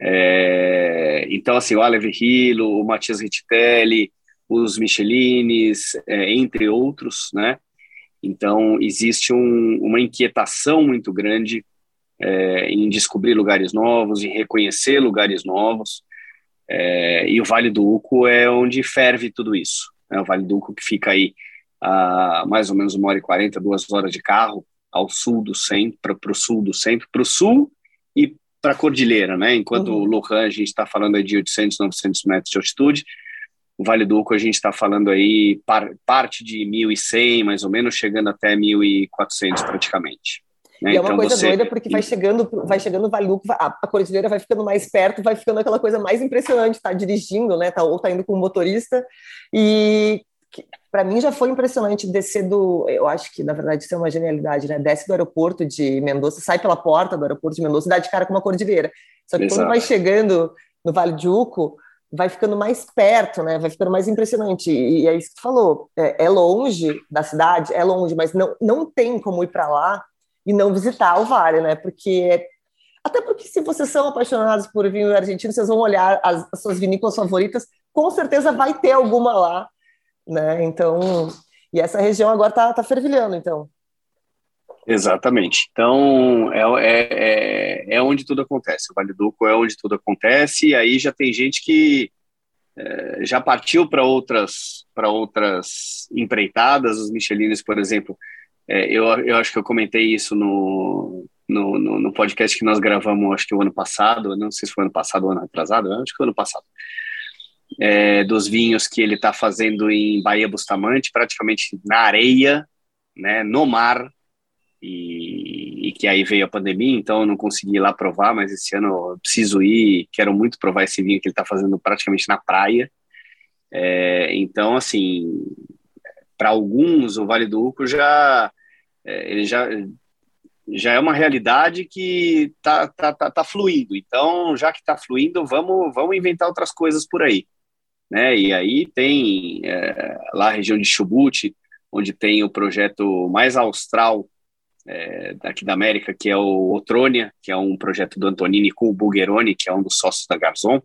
É, então, assim, o Alev Hilo, o Matias Rittitelli, os Michelines, é, entre outros, né? Então, existe um, uma inquietação muito grande é, em descobrir lugares novos, em reconhecer lugares novos. É, e o Vale do Uco é onde ferve tudo isso. Né? O Vale do Uco que fica aí a mais ou menos uma hora e quarenta, duas horas de carro ao sul do centro, para o sul do centro, para o sul e para a cordilheira, né? Enquanto uhum. o Lohan a gente está falando aí de 800, 900 metros de altitude, o Vale do Uco a gente está falando aí par, parte de 1.100, mais ou menos, chegando até 1.400 praticamente. Né? E é uma então coisa você... doida porque vai chegando, vai chegando o Vale do Uco, a, a cordilheira vai ficando mais perto, vai ficando aquela coisa mais impressionante, tá dirigindo, né? Tá, ou tá indo com o motorista e para mim já foi impressionante descer do, eu acho que na verdade isso é uma genialidade, né? Desce do aeroporto de Mendoza, sai pela porta do aeroporto de Mendoza e dá de cara com uma cordilheira. Só que Exato. quando vai chegando no Vale de Uco, vai ficando mais perto, né? Vai ficando mais impressionante. E, e é isso que tu falou. É, é, longe da cidade, é longe, mas não, não tem como ir para lá e não visitar o vale, né? Porque até porque se vocês são apaixonados por vinho argentino, vocês vão olhar as, as suas vinícolas favoritas, com certeza vai ter alguma lá, né? Então, e essa região agora tá, tá fervilhando, então. Exatamente. Então, é, é, é, é, onde tudo acontece. O Vale do Uco é onde tudo acontece, e aí já tem gente que é, já partiu para outras, outras empreitadas. Os Michelines, por exemplo, é, eu, eu acho que eu comentei isso no, no, no, no, podcast que nós gravamos, acho que o ano passado, não sei se foi ano passado ou ano atrasado, acho que foi ano passado. É, dos vinhos que ele está fazendo em Bahia Bustamante, praticamente na areia, né, no mar, e, e, que aí veio a pandemia, então eu não consegui ir lá provar, mas esse ano eu preciso ir, quero muito provar esse vinho que ele está fazendo praticamente na praia. É, então, assim, para alguns o Vale do Uco já é, ele já já é uma realidade que tá, tá, tá, tá fluindo. Então, já que está fluindo, vamos, vamos inventar outras coisas por aí. Né? E aí tem é, lá a região de Chubut, onde tem o projeto mais austral é, daqui da América, que é o Otrônia, que é um projeto do Antonini com o Bulgeroni, que é um dos sócios da Garzon,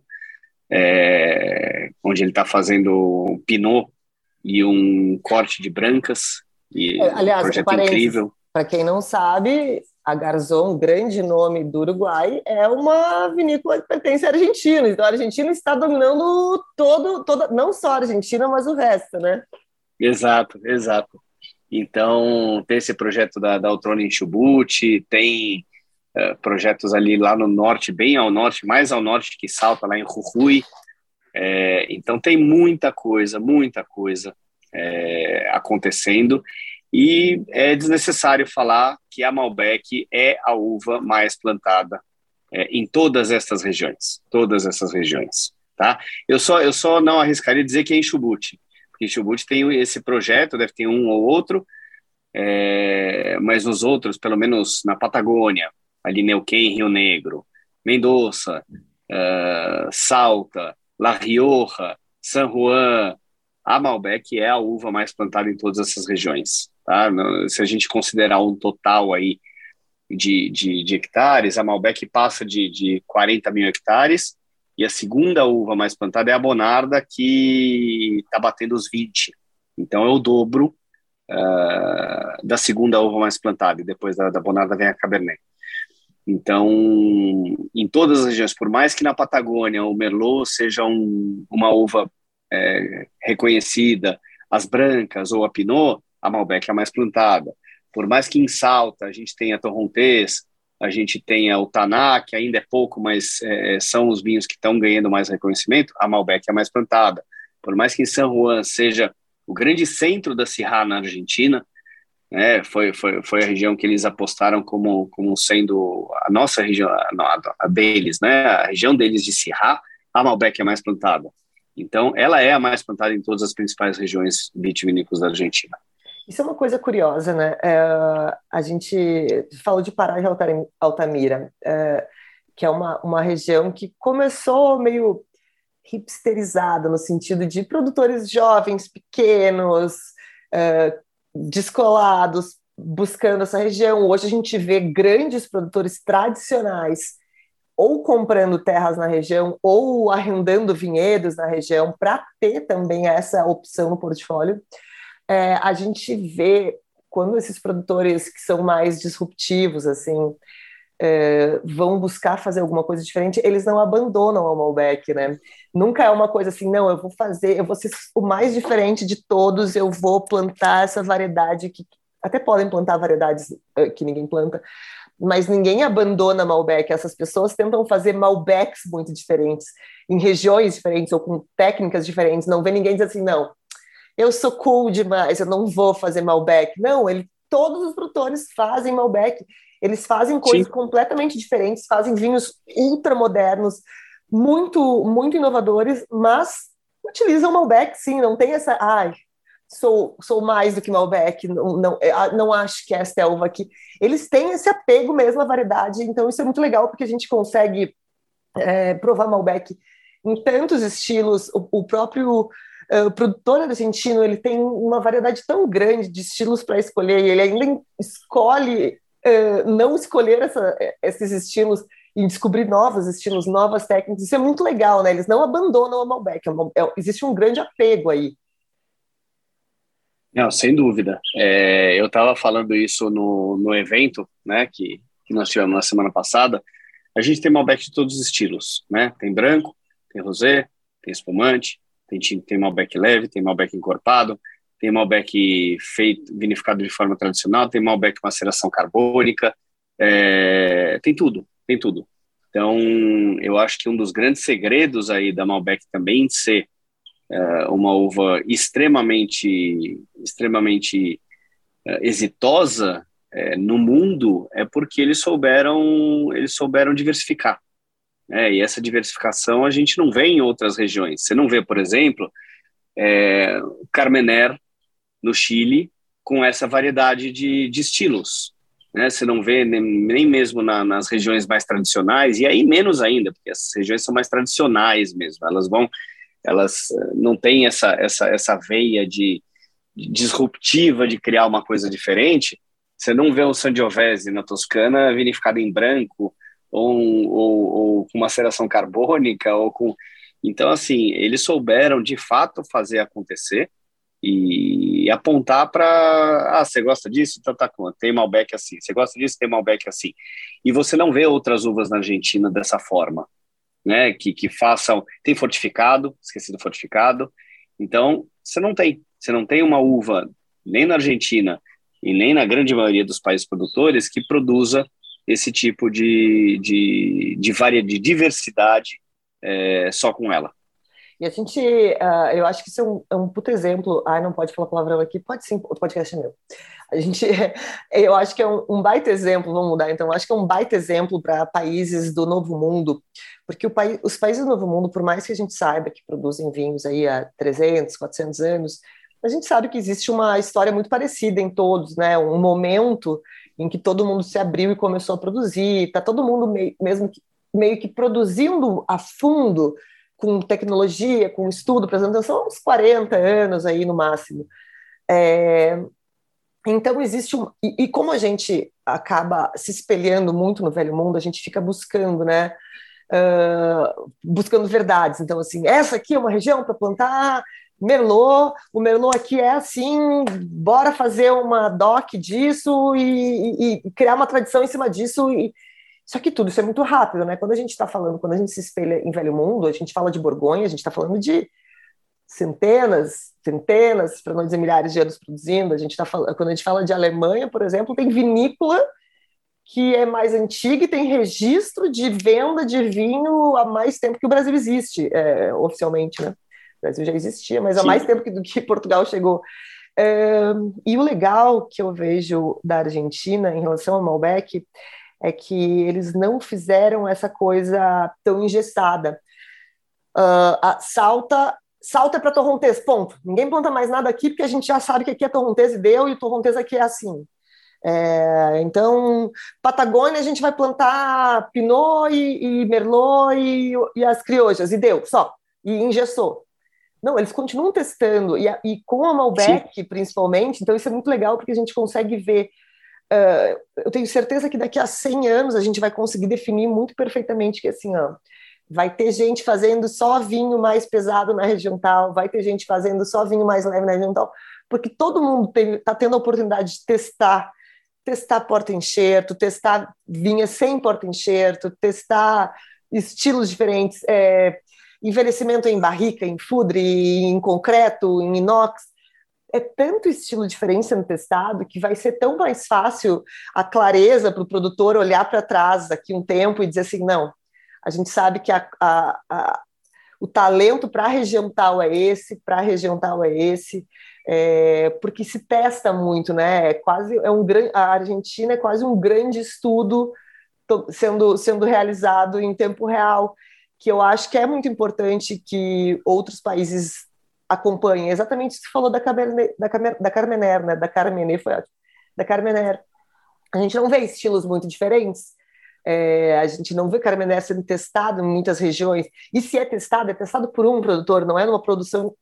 é, onde ele está fazendo um pinot e um corte de brancas. E é, Aliás, um projeto incrível. Para quem não sabe, a Garzon, grande nome do Uruguai, é uma vinícola que pertence à Argentina. Então a Argentina está dominando todo, toda, não só a Argentina, mas o resto, né? Exato, exato. Então, tem esse projeto da, da em Chubut, tem uh, projetos ali lá no norte, bem ao norte, mais ao norte que Salta, lá em Jujuy. É, então, tem muita coisa, muita coisa é, acontecendo. E é desnecessário falar que a Malbec é a uva mais plantada é, em todas essas regiões, todas essas regiões, tá? Eu só eu só não arriscaria dizer que é em Chubut, porque Chubut tem esse projeto, deve ter um ou outro, é, mas nos outros, pelo menos na Patagônia, ali Neuquén, Rio Negro, Mendoza, uh, Salta, La Rioja, San Juan, a Malbec é a uva mais plantada em todas essas regiões. Tá? Se a gente considerar um total aí de, de, de hectares, a Malbec passa de, de 40 mil hectares, e a segunda uva mais plantada é a Bonarda, que está batendo os 20. Então é o dobro uh, da segunda uva mais plantada, e depois da, da Bonarda vem a Cabernet. Então, em todas as regiões, por mais que na Patagônia o Merlot seja um, uma uva é, reconhecida, as brancas ou a Pinot, a Malbec é a mais plantada. Por mais que em Salta a gente tenha Torrontés, a gente tenha o Taná, que ainda é pouco, mas é, são os vinhos que estão ganhando mais reconhecimento, a Malbec é mais plantada. Por mais que em San Juan seja o grande centro da Syrah na Argentina, né, foi, foi, foi a região que eles apostaram como, como sendo a nossa região, a, a deles, né, a região deles de Syrah, a Malbec é mais plantada. Então, ela é a mais plantada em todas as principais regiões vitivinícolas da Argentina. Isso é uma coisa curiosa, né? É, a gente falou de Pará de Altamira. É, que é uma, uma região que começou meio hipsterizada, no sentido de produtores jovens, pequenos, uh, descolados, buscando essa região. Hoje a gente vê grandes produtores tradicionais ou comprando terras na região ou arrendando vinhedos na região para ter também essa opção no portfólio. É, a gente vê quando esses produtores que são mais disruptivos, assim, é, vão buscar fazer alguma coisa diferente, eles não abandonam o Malbec, né? Nunca é uma coisa assim, não, eu vou fazer, eu vou ser o mais diferente de todos, eu vou plantar essa variedade que até podem plantar variedades uh, que ninguém planta, mas ninguém abandona Malbec. Essas pessoas tentam fazer Malbecs muito diferentes, em regiões diferentes ou com técnicas diferentes. Não vê ninguém dizer assim, não, eu sou cool demais, eu não vou fazer Malbec. Não, ele, todos os produtores fazem Malbec. Eles fazem coisas Sim. completamente diferentes, fazem vinhos ultramodernos, muito, muito inovadores, mas utilizam Malbec, sim, não tem essa, ai, sou, sou mais do que Malbec, não, não, é, não acho que esta é a uva aqui. Eles têm esse apego mesmo à variedade, então isso é muito legal, porque a gente consegue é, provar Malbec em tantos estilos, o, o próprio uh, produtor argentino ele tem uma variedade tão grande de estilos para escolher, e ele ainda escolhe uh, não escolher essa, esses estilos e descobrir novos estilos, novas técnicas, isso é muito legal, né? Eles não abandonam a Malbec, é, existe um grande apego aí. Não, sem dúvida. É, eu estava falando isso no, no evento, né, que, que nós tivemos na semana passada. A gente tem Malbec de todos os estilos, né? Tem branco, tem rosé, tem espumante, tem, tem Malbec leve, tem Malbec encorpado, tem Malbec feito, vinificado de forma tradicional, tem Malbec maceração carbônica, é, tem tudo, tem tudo. Então, eu acho que um dos grandes segredos aí da Malbec também ser uma uva extremamente, extremamente uh, exitosa é, no mundo é porque eles souberam, eles souberam diversificar. E essa diversificação a gente não vê em outras regiões. Você não vê, por exemplo, é, Carmener no Chile com essa variedade de, de estilos. Né? Você não vê nem, nem mesmo na, nas regiões mais tradicionais, e aí menos ainda, porque essas regiões são mais tradicionais mesmo. Elas vão elas eh, não têm essa, essa, essa veia de, de disruptiva de criar uma coisa diferente. Você não vê o Sangiovese na Toscana vinificado em branco ou, ou, ou com maceração carbônica ou com então assim eles souberam de fato fazer acontecer e apontar para ah você gosta disso? Então tá com tem Malbec assim. Você gosta disso? Tem Malbec assim. E você não vê outras uvas na Argentina dessa forma né, que, que façam. Tem fortificado, esqueci do fortificado. Então, você não tem. Você não tem uma uva, nem na Argentina e nem na grande maioria dos países produtores, que produza esse tipo de, de, de, varia, de diversidade é, só com ela. E a gente, uh, eu acho que isso é um, é um puto exemplo. Ai, não pode falar palavrão aqui? Pode sim, o podcast é meu. A gente, eu acho que é um, um baita exemplo, vamos mudar então, acho que é um baita exemplo para países do Novo Mundo, porque país, os países do Novo Mundo, por mais que a gente saiba que produzem vinhos aí há 300, 400 anos, a gente sabe que existe uma história muito parecida em todos, né? Um momento em que todo mundo se abriu e começou a produzir, tá todo mundo meio, mesmo que, meio que produzindo a fundo com tecnologia, com estudo, apresentação, uns 40 anos aí no máximo. É, então existe um e, e, como a gente acaba se espelhando muito no velho mundo, a gente fica buscando, né? Uh, buscando verdades. Então assim, essa aqui é uma região para plantar Merlot, o Merlot aqui é assim, bora fazer uma doc disso e, e, e criar uma tradição em cima disso e só que tudo isso é muito rápido, né? Quando a gente está falando, quando a gente se espelha em Velho Mundo, a gente fala de Borgonha, a gente está falando de centenas, centenas, para não dizer milhares de anos produzindo. A gente está falando, quando a gente fala de Alemanha, por exemplo, tem vinícola que é mais antiga e tem registro de venda de vinho há mais tempo que o Brasil existe, é, oficialmente, né? O Brasil já existia, mas há Sim. mais tempo que, do que Portugal chegou. É, e o legal que eu vejo da Argentina em relação ao Malbec é que eles não fizeram essa coisa tão engessada. Uh, salta salta para Torrontés, ponto. Ninguém planta mais nada aqui porque a gente já sabe que aqui é Torrontés e deu, e o Torrontés aqui é assim. É, então, Patagônia, a gente vai plantar Pinot e, e Merlot e, e, as criojas, e deu, só, e engessou. Não, eles continuam testando, e, e com a Malbec, Sim. principalmente, então isso é muito legal, porque a gente consegue ver Uh, eu tenho certeza que daqui a 100 anos a gente vai conseguir definir muito perfeitamente que assim, ó, vai ter gente fazendo só vinho mais pesado na região tal, vai ter gente fazendo só vinho mais leve na região tal, porque todo mundo está tendo a oportunidade de testar testar porta-enxerto, testar vinha sem porta-enxerto, testar estilos diferentes, é, envelhecimento em barrica, em fudre, em concreto, em inox. É tanto estilo diferente sendo testado que vai ser tão mais fácil a clareza para o produtor olhar para trás daqui um tempo e dizer assim: não, a gente sabe que a, a, a, o talento para a região tal é esse, para a região tal é esse, é, porque se testa muito, né? É quase é um grande, a Argentina é quase um grande estudo sendo sendo realizado em tempo real, que eu acho que é muito importante que outros países acompanhem. Exatamente isso que você falou da Cabernet, da, da Carmener, né? Da Carmener foi ótimo. Da Carmener. A gente não vê estilos muito diferentes. É, a gente não vê Carmener sendo testado em muitas regiões. E se é testado, é testado por um produtor, não é numa produção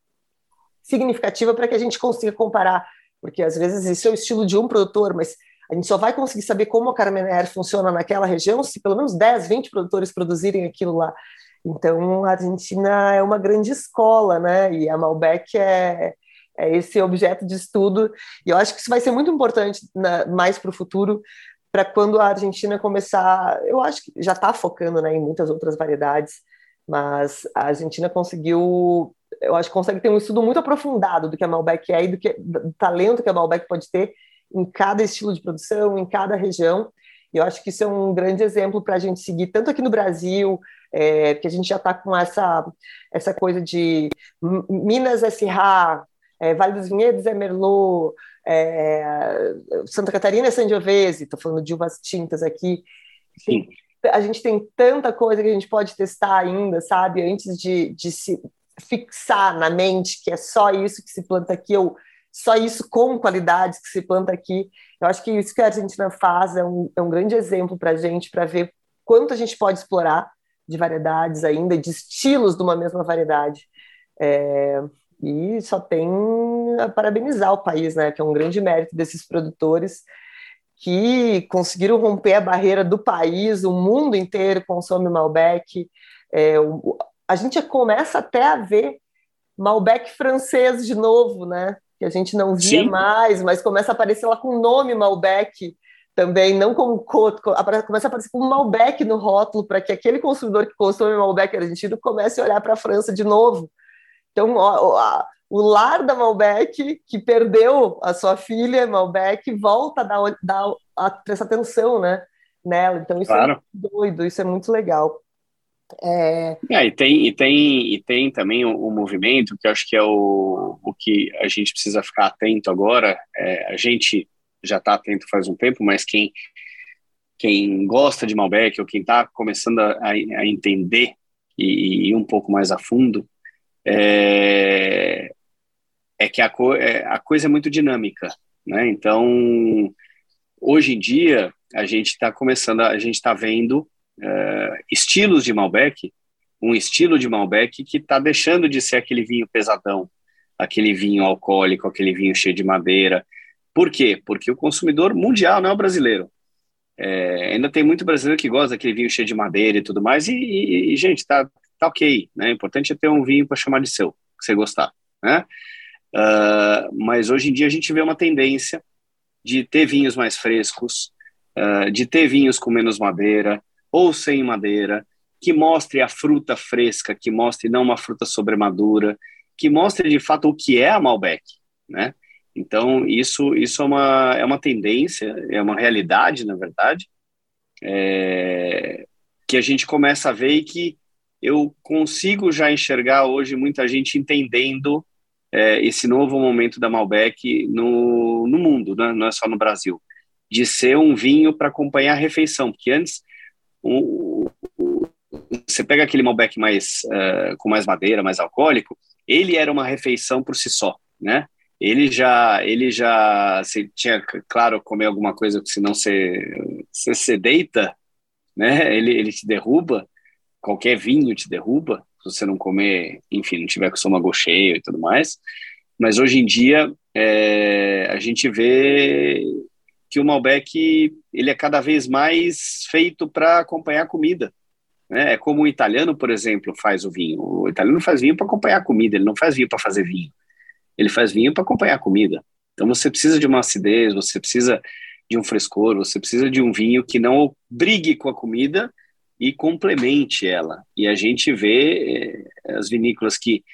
significativa para que a gente consiga comparar, porque às vezes isso é o estilo de um produtor, mas a gente só vai conseguir saber como a Carmener funciona naquela região se pelo menos 10, 20 produtores produzirem aquilo lá. Então, a Argentina é uma grande escola, né? E a Malbec é, é esse objeto de estudo. E eu acho que isso vai ser muito importante na, mais para o futuro, para quando a Argentina começar. Eu acho que já está focando né, em muitas outras variedades, mas a Argentina conseguiu eu acho que consegue ter um estudo muito aprofundado do que a Malbec é e do, que, do talento que a Malbec pode ter em cada estilo de produção, em cada região. E eu acho que isso é um grande exemplo para a gente seguir, tanto aqui no Brasil, é, que a gente já está com essa, essa coisa de Minas SRA, é, Vale dos Vinhedos é Merlot, é, Santa Catarina é Sangiovese, estou falando de uvas tintas aqui. Sim. A gente tem tanta coisa que a gente pode testar ainda, sabe? Antes de, de se fixar na mente que é só isso que se planta aqui, ou só isso com qualidades que se planta aqui. Eu acho que isso que a Argentina faz é um, é um grande exemplo para a gente, para ver quanto a gente pode explorar de variedades ainda, de estilos de uma mesma variedade. É, e só tem a parabenizar o país, né, que é um grande mérito desses produtores que conseguiram romper a barreira do país, o mundo inteiro consome Malbec, é, o, a gente começa até a ver Malbec francês de novo, né? Que a gente não via Sim. mais, mas começa a aparecer lá com o nome Malbec também, não como coto, começa a aparecer como Malbec no rótulo, para que aquele consumidor que consome Malbec argentino comece a olhar para a França de novo. Então, ó, ó, o lar da Malbec, que perdeu a sua filha Malbec, volta a, dar, dar a prestar atenção né, nela. Então, isso é claro. é muito doido, isso é muito legal. É... é... e, tem, e, tem, e tem também o, movimento, que acho que é o, o que a gente precisa ficar atento agora. É, a gente já está atento faz um tempo, mas quem, quem gosta de Malbec ou quem está começando a, a, entender e, e um pouco mais a fundo, é, é que a, co, é, a coisa é muito dinâmica. Né? Então, hoje em dia, a gente está começando, a gente está vendo uh, estilos de Malbec, um estilo de Malbec que está deixando de ser aquele vinho pesadão, aquele vinho alcoólico, aquele vinho cheio de madeira. Por quê? Porque o consumidor mundial não é o brasileiro. É, ainda tem muito brasileiro que gosta daquele vinho cheio de madeira e tudo mais, e, e, e gente, tá, tá ok, né? O importante é ter um vinho para chamar de seu, que você gostar, né? Uh, mas hoje em dia a gente vê uma tendência de ter vinhos mais frescos, uh, de ter vinhos com menos madeira, ou sem madeira, que mostre a fruta fresca, que mostre não uma fruta sobremadura, que mostre de fato o que é a Malbec, né? Então, isso, isso é, uma, é uma tendência, é uma realidade, na verdade, é, que a gente começa a ver e que eu consigo já enxergar hoje muita gente entendendo é, esse novo momento da Malbec no, no mundo, né? não é só no Brasil, de ser um vinho para acompanhar a refeição, porque antes você pega aquele Malbec mais uh, com mais madeira, mais alcoólico, ele era uma refeição por si só, né? ele já, ele já se tinha, claro, comer alguma coisa, porque senão você, você se deita, né? Ele, ele te derruba, qualquer vinho te derruba, se você não comer, enfim, não tiver com o estômago cheio e tudo mais. Mas hoje em dia, é, a gente vê que o Malbec ele é cada vez mais feito para acompanhar a comida. Né? É como o italiano, por exemplo, faz o vinho. O italiano faz vinho para acompanhar a comida, ele não faz vinho para fazer vinho. Ele faz vinho para acompanhar a comida. Então você precisa de uma acidez, você precisa de um frescor, você precisa de um vinho que não brigue com a comida e complemente ela. E a gente vê eh, as vinícolas que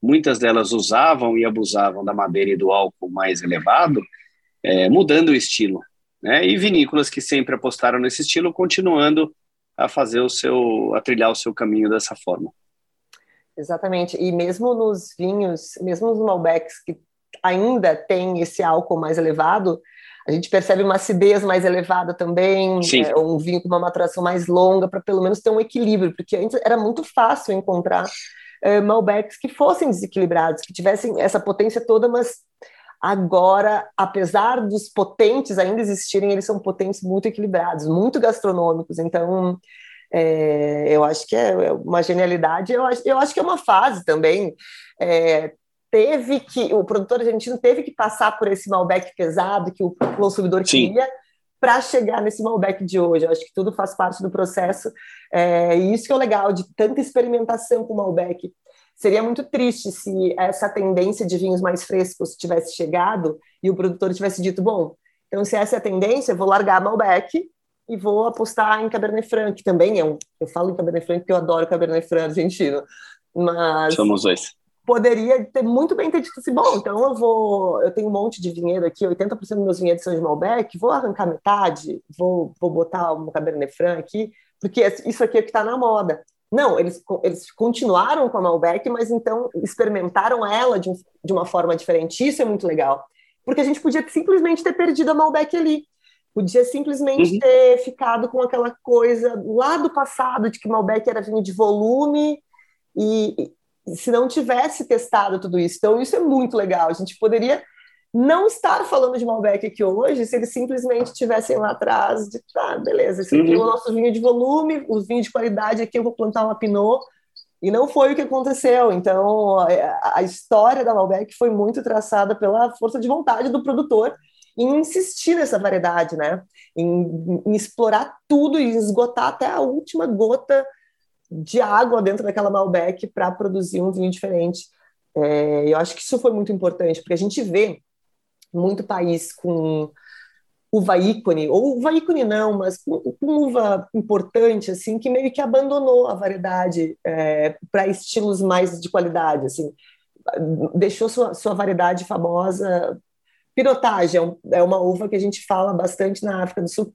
muitas delas usavam e abusavam da madeira e do álcool mais elevado, é, mudando o estilo. Né? E vinícolas que sempre apostaram nesse estilo, continuando a fazer o seu, a trilhar o seu caminho dessa forma. Exatamente. E mesmo nos vinhos, mesmo nos Malbecs que ainda tem esse álcool mais elevado, a gente percebe uma acidez mais elevada também, é, um vinho com uma maturação mais longa, para pelo menos ter um equilíbrio, porque antes era muito fácil encontrar é, Malbecs que fossem desequilibrados, que tivessem essa potência toda, mas agora, apesar dos potentes ainda existirem, eles são potentes muito equilibrados, muito gastronômicos, então é, eu acho que é, é uma genialidade, eu acho, eu acho que é uma fase também. É, teve que, o produtor argentino teve que passar por esse Malbec pesado que o consumidor Sim. queria para chegar nesse Malbec de hoje. Eu acho que tudo faz parte do processo. É, e isso que é o legal de tanta experimentação com o Malbec. Seria muito triste se essa tendência de vinhos mais frescos tivesse chegado e o produtor tivesse dito: bom, então se essa é a tendência, eu vou largar Malbec e vou apostar em Cabernet Franc, que também é um. Eu falo em Cabernet Franc porque eu adoro Cabernet Franc argentino. Mas. Somos dois. Poderia ter muito bem ter dito assim: bom, então eu vou. Eu tenho um monte de vinhedo aqui, 80% dos meus vinhedos são de Malbec, vou arrancar metade, vou, vou botar um Cabernet Franc aqui, porque isso aqui é o que está na moda. Não, eles, eles continuaram com a Malbec, mas então experimentaram ela de, um, de uma forma diferente. Isso é muito legal. Porque a gente podia simplesmente ter perdido a Malbec ali. Podia simplesmente uhum. ter ficado com aquela coisa lá do passado de que Malbec era vinho de volume e, e se não tivesse testado tudo isso. Então, isso é muito legal. A gente poderia não estar falando de Malbec aqui hoje se eles simplesmente tivessem lá atrás de, tá, beleza, esse aqui é o uhum. nosso vinho de volume, os vinhos de qualidade aqui eu vou plantar uma Pinot, e não foi o que aconteceu. Então, a, a história da Malbec foi muito traçada pela força de vontade do produtor em insistir nessa variedade, né? Em, em, explorar tudo e esgotar até a última gota de água dentro daquela Malbec para produzir um vinho diferente. É, eu acho que isso foi muito importante, porque a gente vê muito país com uva ícone, ou uva ícone não, mas com, uva importante, assim, que meio que abandonou a variedade é, para estilos mais de qualidade, assim, deixou sua, sua variedade famosa Pinotagem é, é uma uva que a gente fala bastante na África do Sul.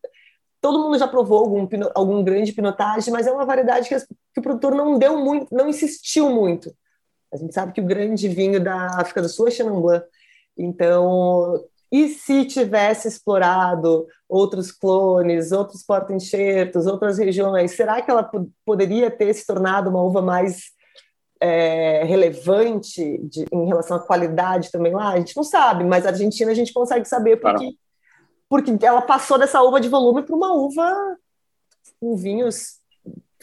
Todo mundo já provou algum, algum grande pinotagem, mas é uma variedade que, que o produtor não deu muito, não insistiu muito. A gente sabe que o grande vinho da África do Sul é Chenin Blanc. Então, e se tivesse explorado outros clones, outros porta-enxertos, outras regiões, será que ela poderia ter se tornado uma uva mais é, relevante de, em relação à qualidade também lá? A gente não sabe, mas a Argentina a gente consegue saber porque, claro. porque ela passou dessa uva de volume para uma uva com vinhos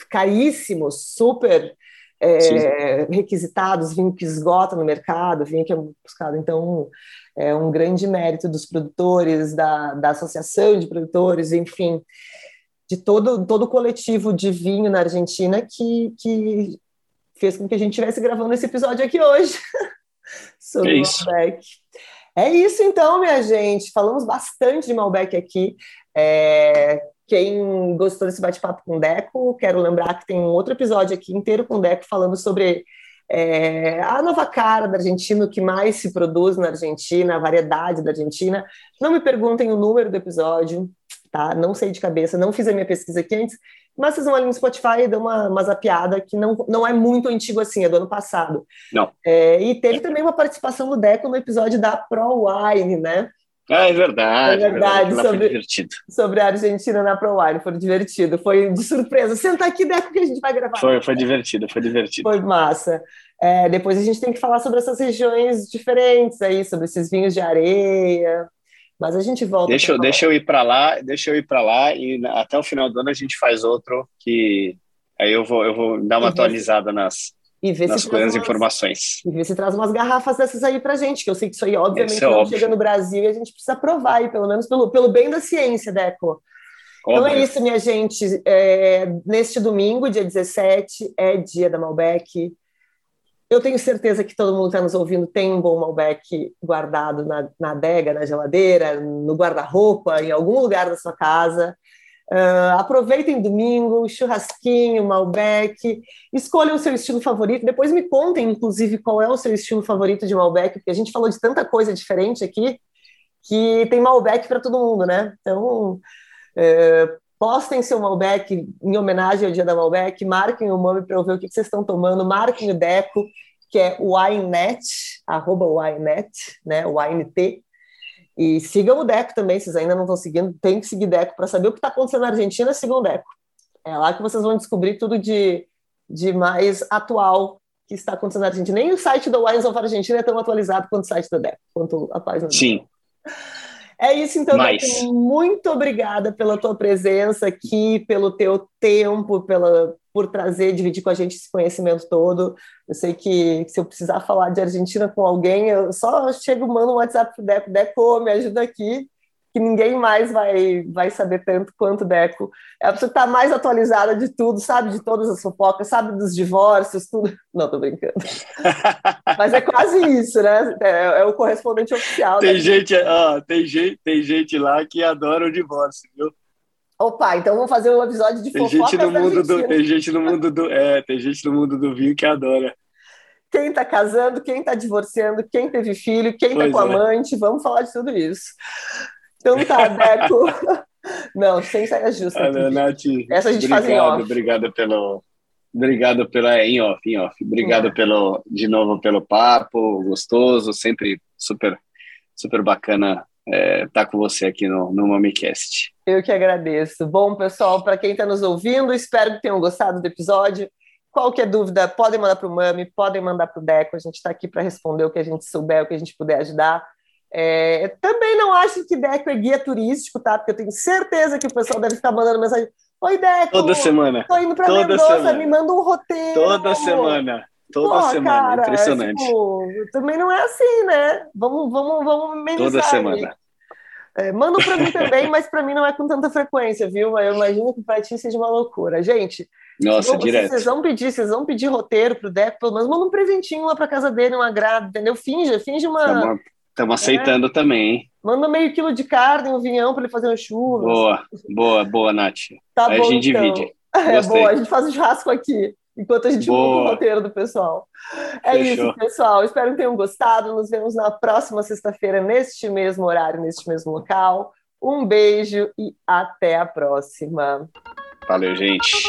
caríssimos, super é, requisitados, vinho que esgota no mercado, vinho que é buscado. Então, é um grande mérito dos produtores, da, da associação de produtores, enfim, de todo, todo o coletivo de vinho na Argentina que, que fez com que a gente estivesse gravando esse episódio aqui hoje sobre é isso. Malbec. É isso então, minha gente. Falamos bastante de Malbec aqui. É... Quem gostou desse bate-papo com o Deco, quero lembrar que tem um outro episódio aqui inteiro com o Deco falando sobre é, a nova cara da Argentina, o que mais se produz na Argentina, a variedade da Argentina. Não me perguntem o número do episódio, tá? Não sei de cabeça, não fiz a minha pesquisa aqui antes, mas vocês vão ali no Spotify e dão uma, uma zapiada que não, não é muito antigo assim, é do ano passado. Não. É, e teve também uma participação do Deco no episódio da Pro Wine, né? Ah, é verdade. É verdade, é sobre, sobre a Argentina na Pro Wine, foi divertido, foi de surpresa. Senta aqui, Deco, que a gente vai gravar. Foi, foi divertido, foi divertido. Foi massa. É, depois a gente tem que falar sobre essas regiões diferentes aí, sobre esses vinhos de areia. Mas a gente volta. Deixa, eu, deixa eu ir para lá, deixa eu ir para lá e até o final do ano a gente faz outro que aí eu vou, eu vou dar uma e atualizada nas, e ver nas coisas, umas, informações. E ver se traz umas garrafas dessas aí para gente, que eu sei que isso aí obviamente é não óbvio. chega no Brasil e a gente precisa provar aí, pelo menos pelo, pelo bem da ciência, Deco. Óbvio. Então é isso, minha gente. É, neste domingo, dia 17, é dia da Malbec. Eu tenho certeza que todo mundo que está nos ouvindo tem um bom Malbec guardado na, na adega, na geladeira, no guarda-roupa, em algum lugar da sua casa. Uh, aproveitem domingo, churrasquinho, Malbec, escolham o seu estilo favorito. Depois me contem, inclusive, qual é o seu estilo favorito de Malbec, porque a gente falou de tanta coisa diferente aqui que tem Malbec para todo mundo, né? Então, uh, postem seu Malbec em homenagem ao dia da Malbec, marquem o nome para eu ver o que vocês estão tomando, marquem o Deco, que é Winet, arroba Winet, né, YNT, e sigam o Deco também, vocês ainda não estão seguindo, tem que seguir Deco para saber o que está acontecendo na Argentina, sigam o Deco. É lá que vocês vão descobrir tudo de, de mais atual que está acontecendo na Argentina. Nem o site da Wines of Argentina é tão atualizado quanto o site da Deco, quanto a página Sim. Deco. É isso, então, Mas... muito obrigada pela tua presença aqui, pelo teu tempo, pela, por trazer, dividir com a gente esse conhecimento todo. Eu sei que se eu precisar falar de Argentina com alguém, eu só chego, mando um WhatsApp pro Deco, Deco, me ajuda aqui que ninguém mais vai, vai saber tanto quanto Deco. É a pessoa que está mais atualizada de tudo, sabe de todas as fofocas, sabe dos divórcios, tudo. Não, tô brincando. Mas é quase isso, né? É, é o correspondente oficial. Tem, né? gente, ó, tem, gente, tem gente lá que adora o divórcio, viu? Opa, então vamos fazer um episódio de tem gente no mundo do Tem gente no mundo do... É, tem gente no mundo do vinho que adora quem está casando, quem está divorciando, quem teve filho, quem está com é. amante, vamos falar de tudo isso. Então tá, Deco. Não, sem saia justa. Ah, Nath, Essa a gente obrigado, faz em off. Obrigado pelo. Obrigado pela. Em off, em off. Obrigado é. pelo, de novo pelo papo, gostoso, sempre super, super bacana é, tá com você aqui no, no MamiCast. Eu que agradeço. Bom, pessoal, para quem está nos ouvindo, espero que tenham gostado do episódio. Qualquer dúvida, podem mandar para o Mami, podem mandar para o Deco. A gente está aqui para responder o que a gente souber, o que a gente puder ajudar. É, também não acho que Deco é guia turístico, tá? Porque eu tenho certeza que o pessoal deve ficar mandando mensagem. Oi, Deco! Toda semana. Tô indo para Mendoza, me manda um roteiro. Toda semana. Toda Porra, semana. Cara, Impressionante. Tipo, também não é assim, né? Vamos, vamos, vamos amenizar. Toda semana. É, mandam para mim também, mas para mim não é com tanta frequência, viu? Eu imagino que para ti seja uma loucura. Gente, Nossa, direto. vocês vão pedir, vocês vão pedir roteiro pro Deco, pelo menos manda um presentinho lá para casa dele, um agrado, entendeu? Finge, finge uma, Estamos aceitando é. também, hein? Manda meio quilo de carne, um vinhão para ele fazer um churros. Boa, boa, boa, Nath. Tá Aí bom, a gente então. divide. É boa, a gente faz um churrasco aqui, enquanto a gente monta o roteiro do pessoal. É Fechou. isso, pessoal. Espero que tenham gostado. Nos vemos na próxima sexta-feira, neste mesmo horário, neste mesmo local. Um beijo e até a próxima. Valeu, gente.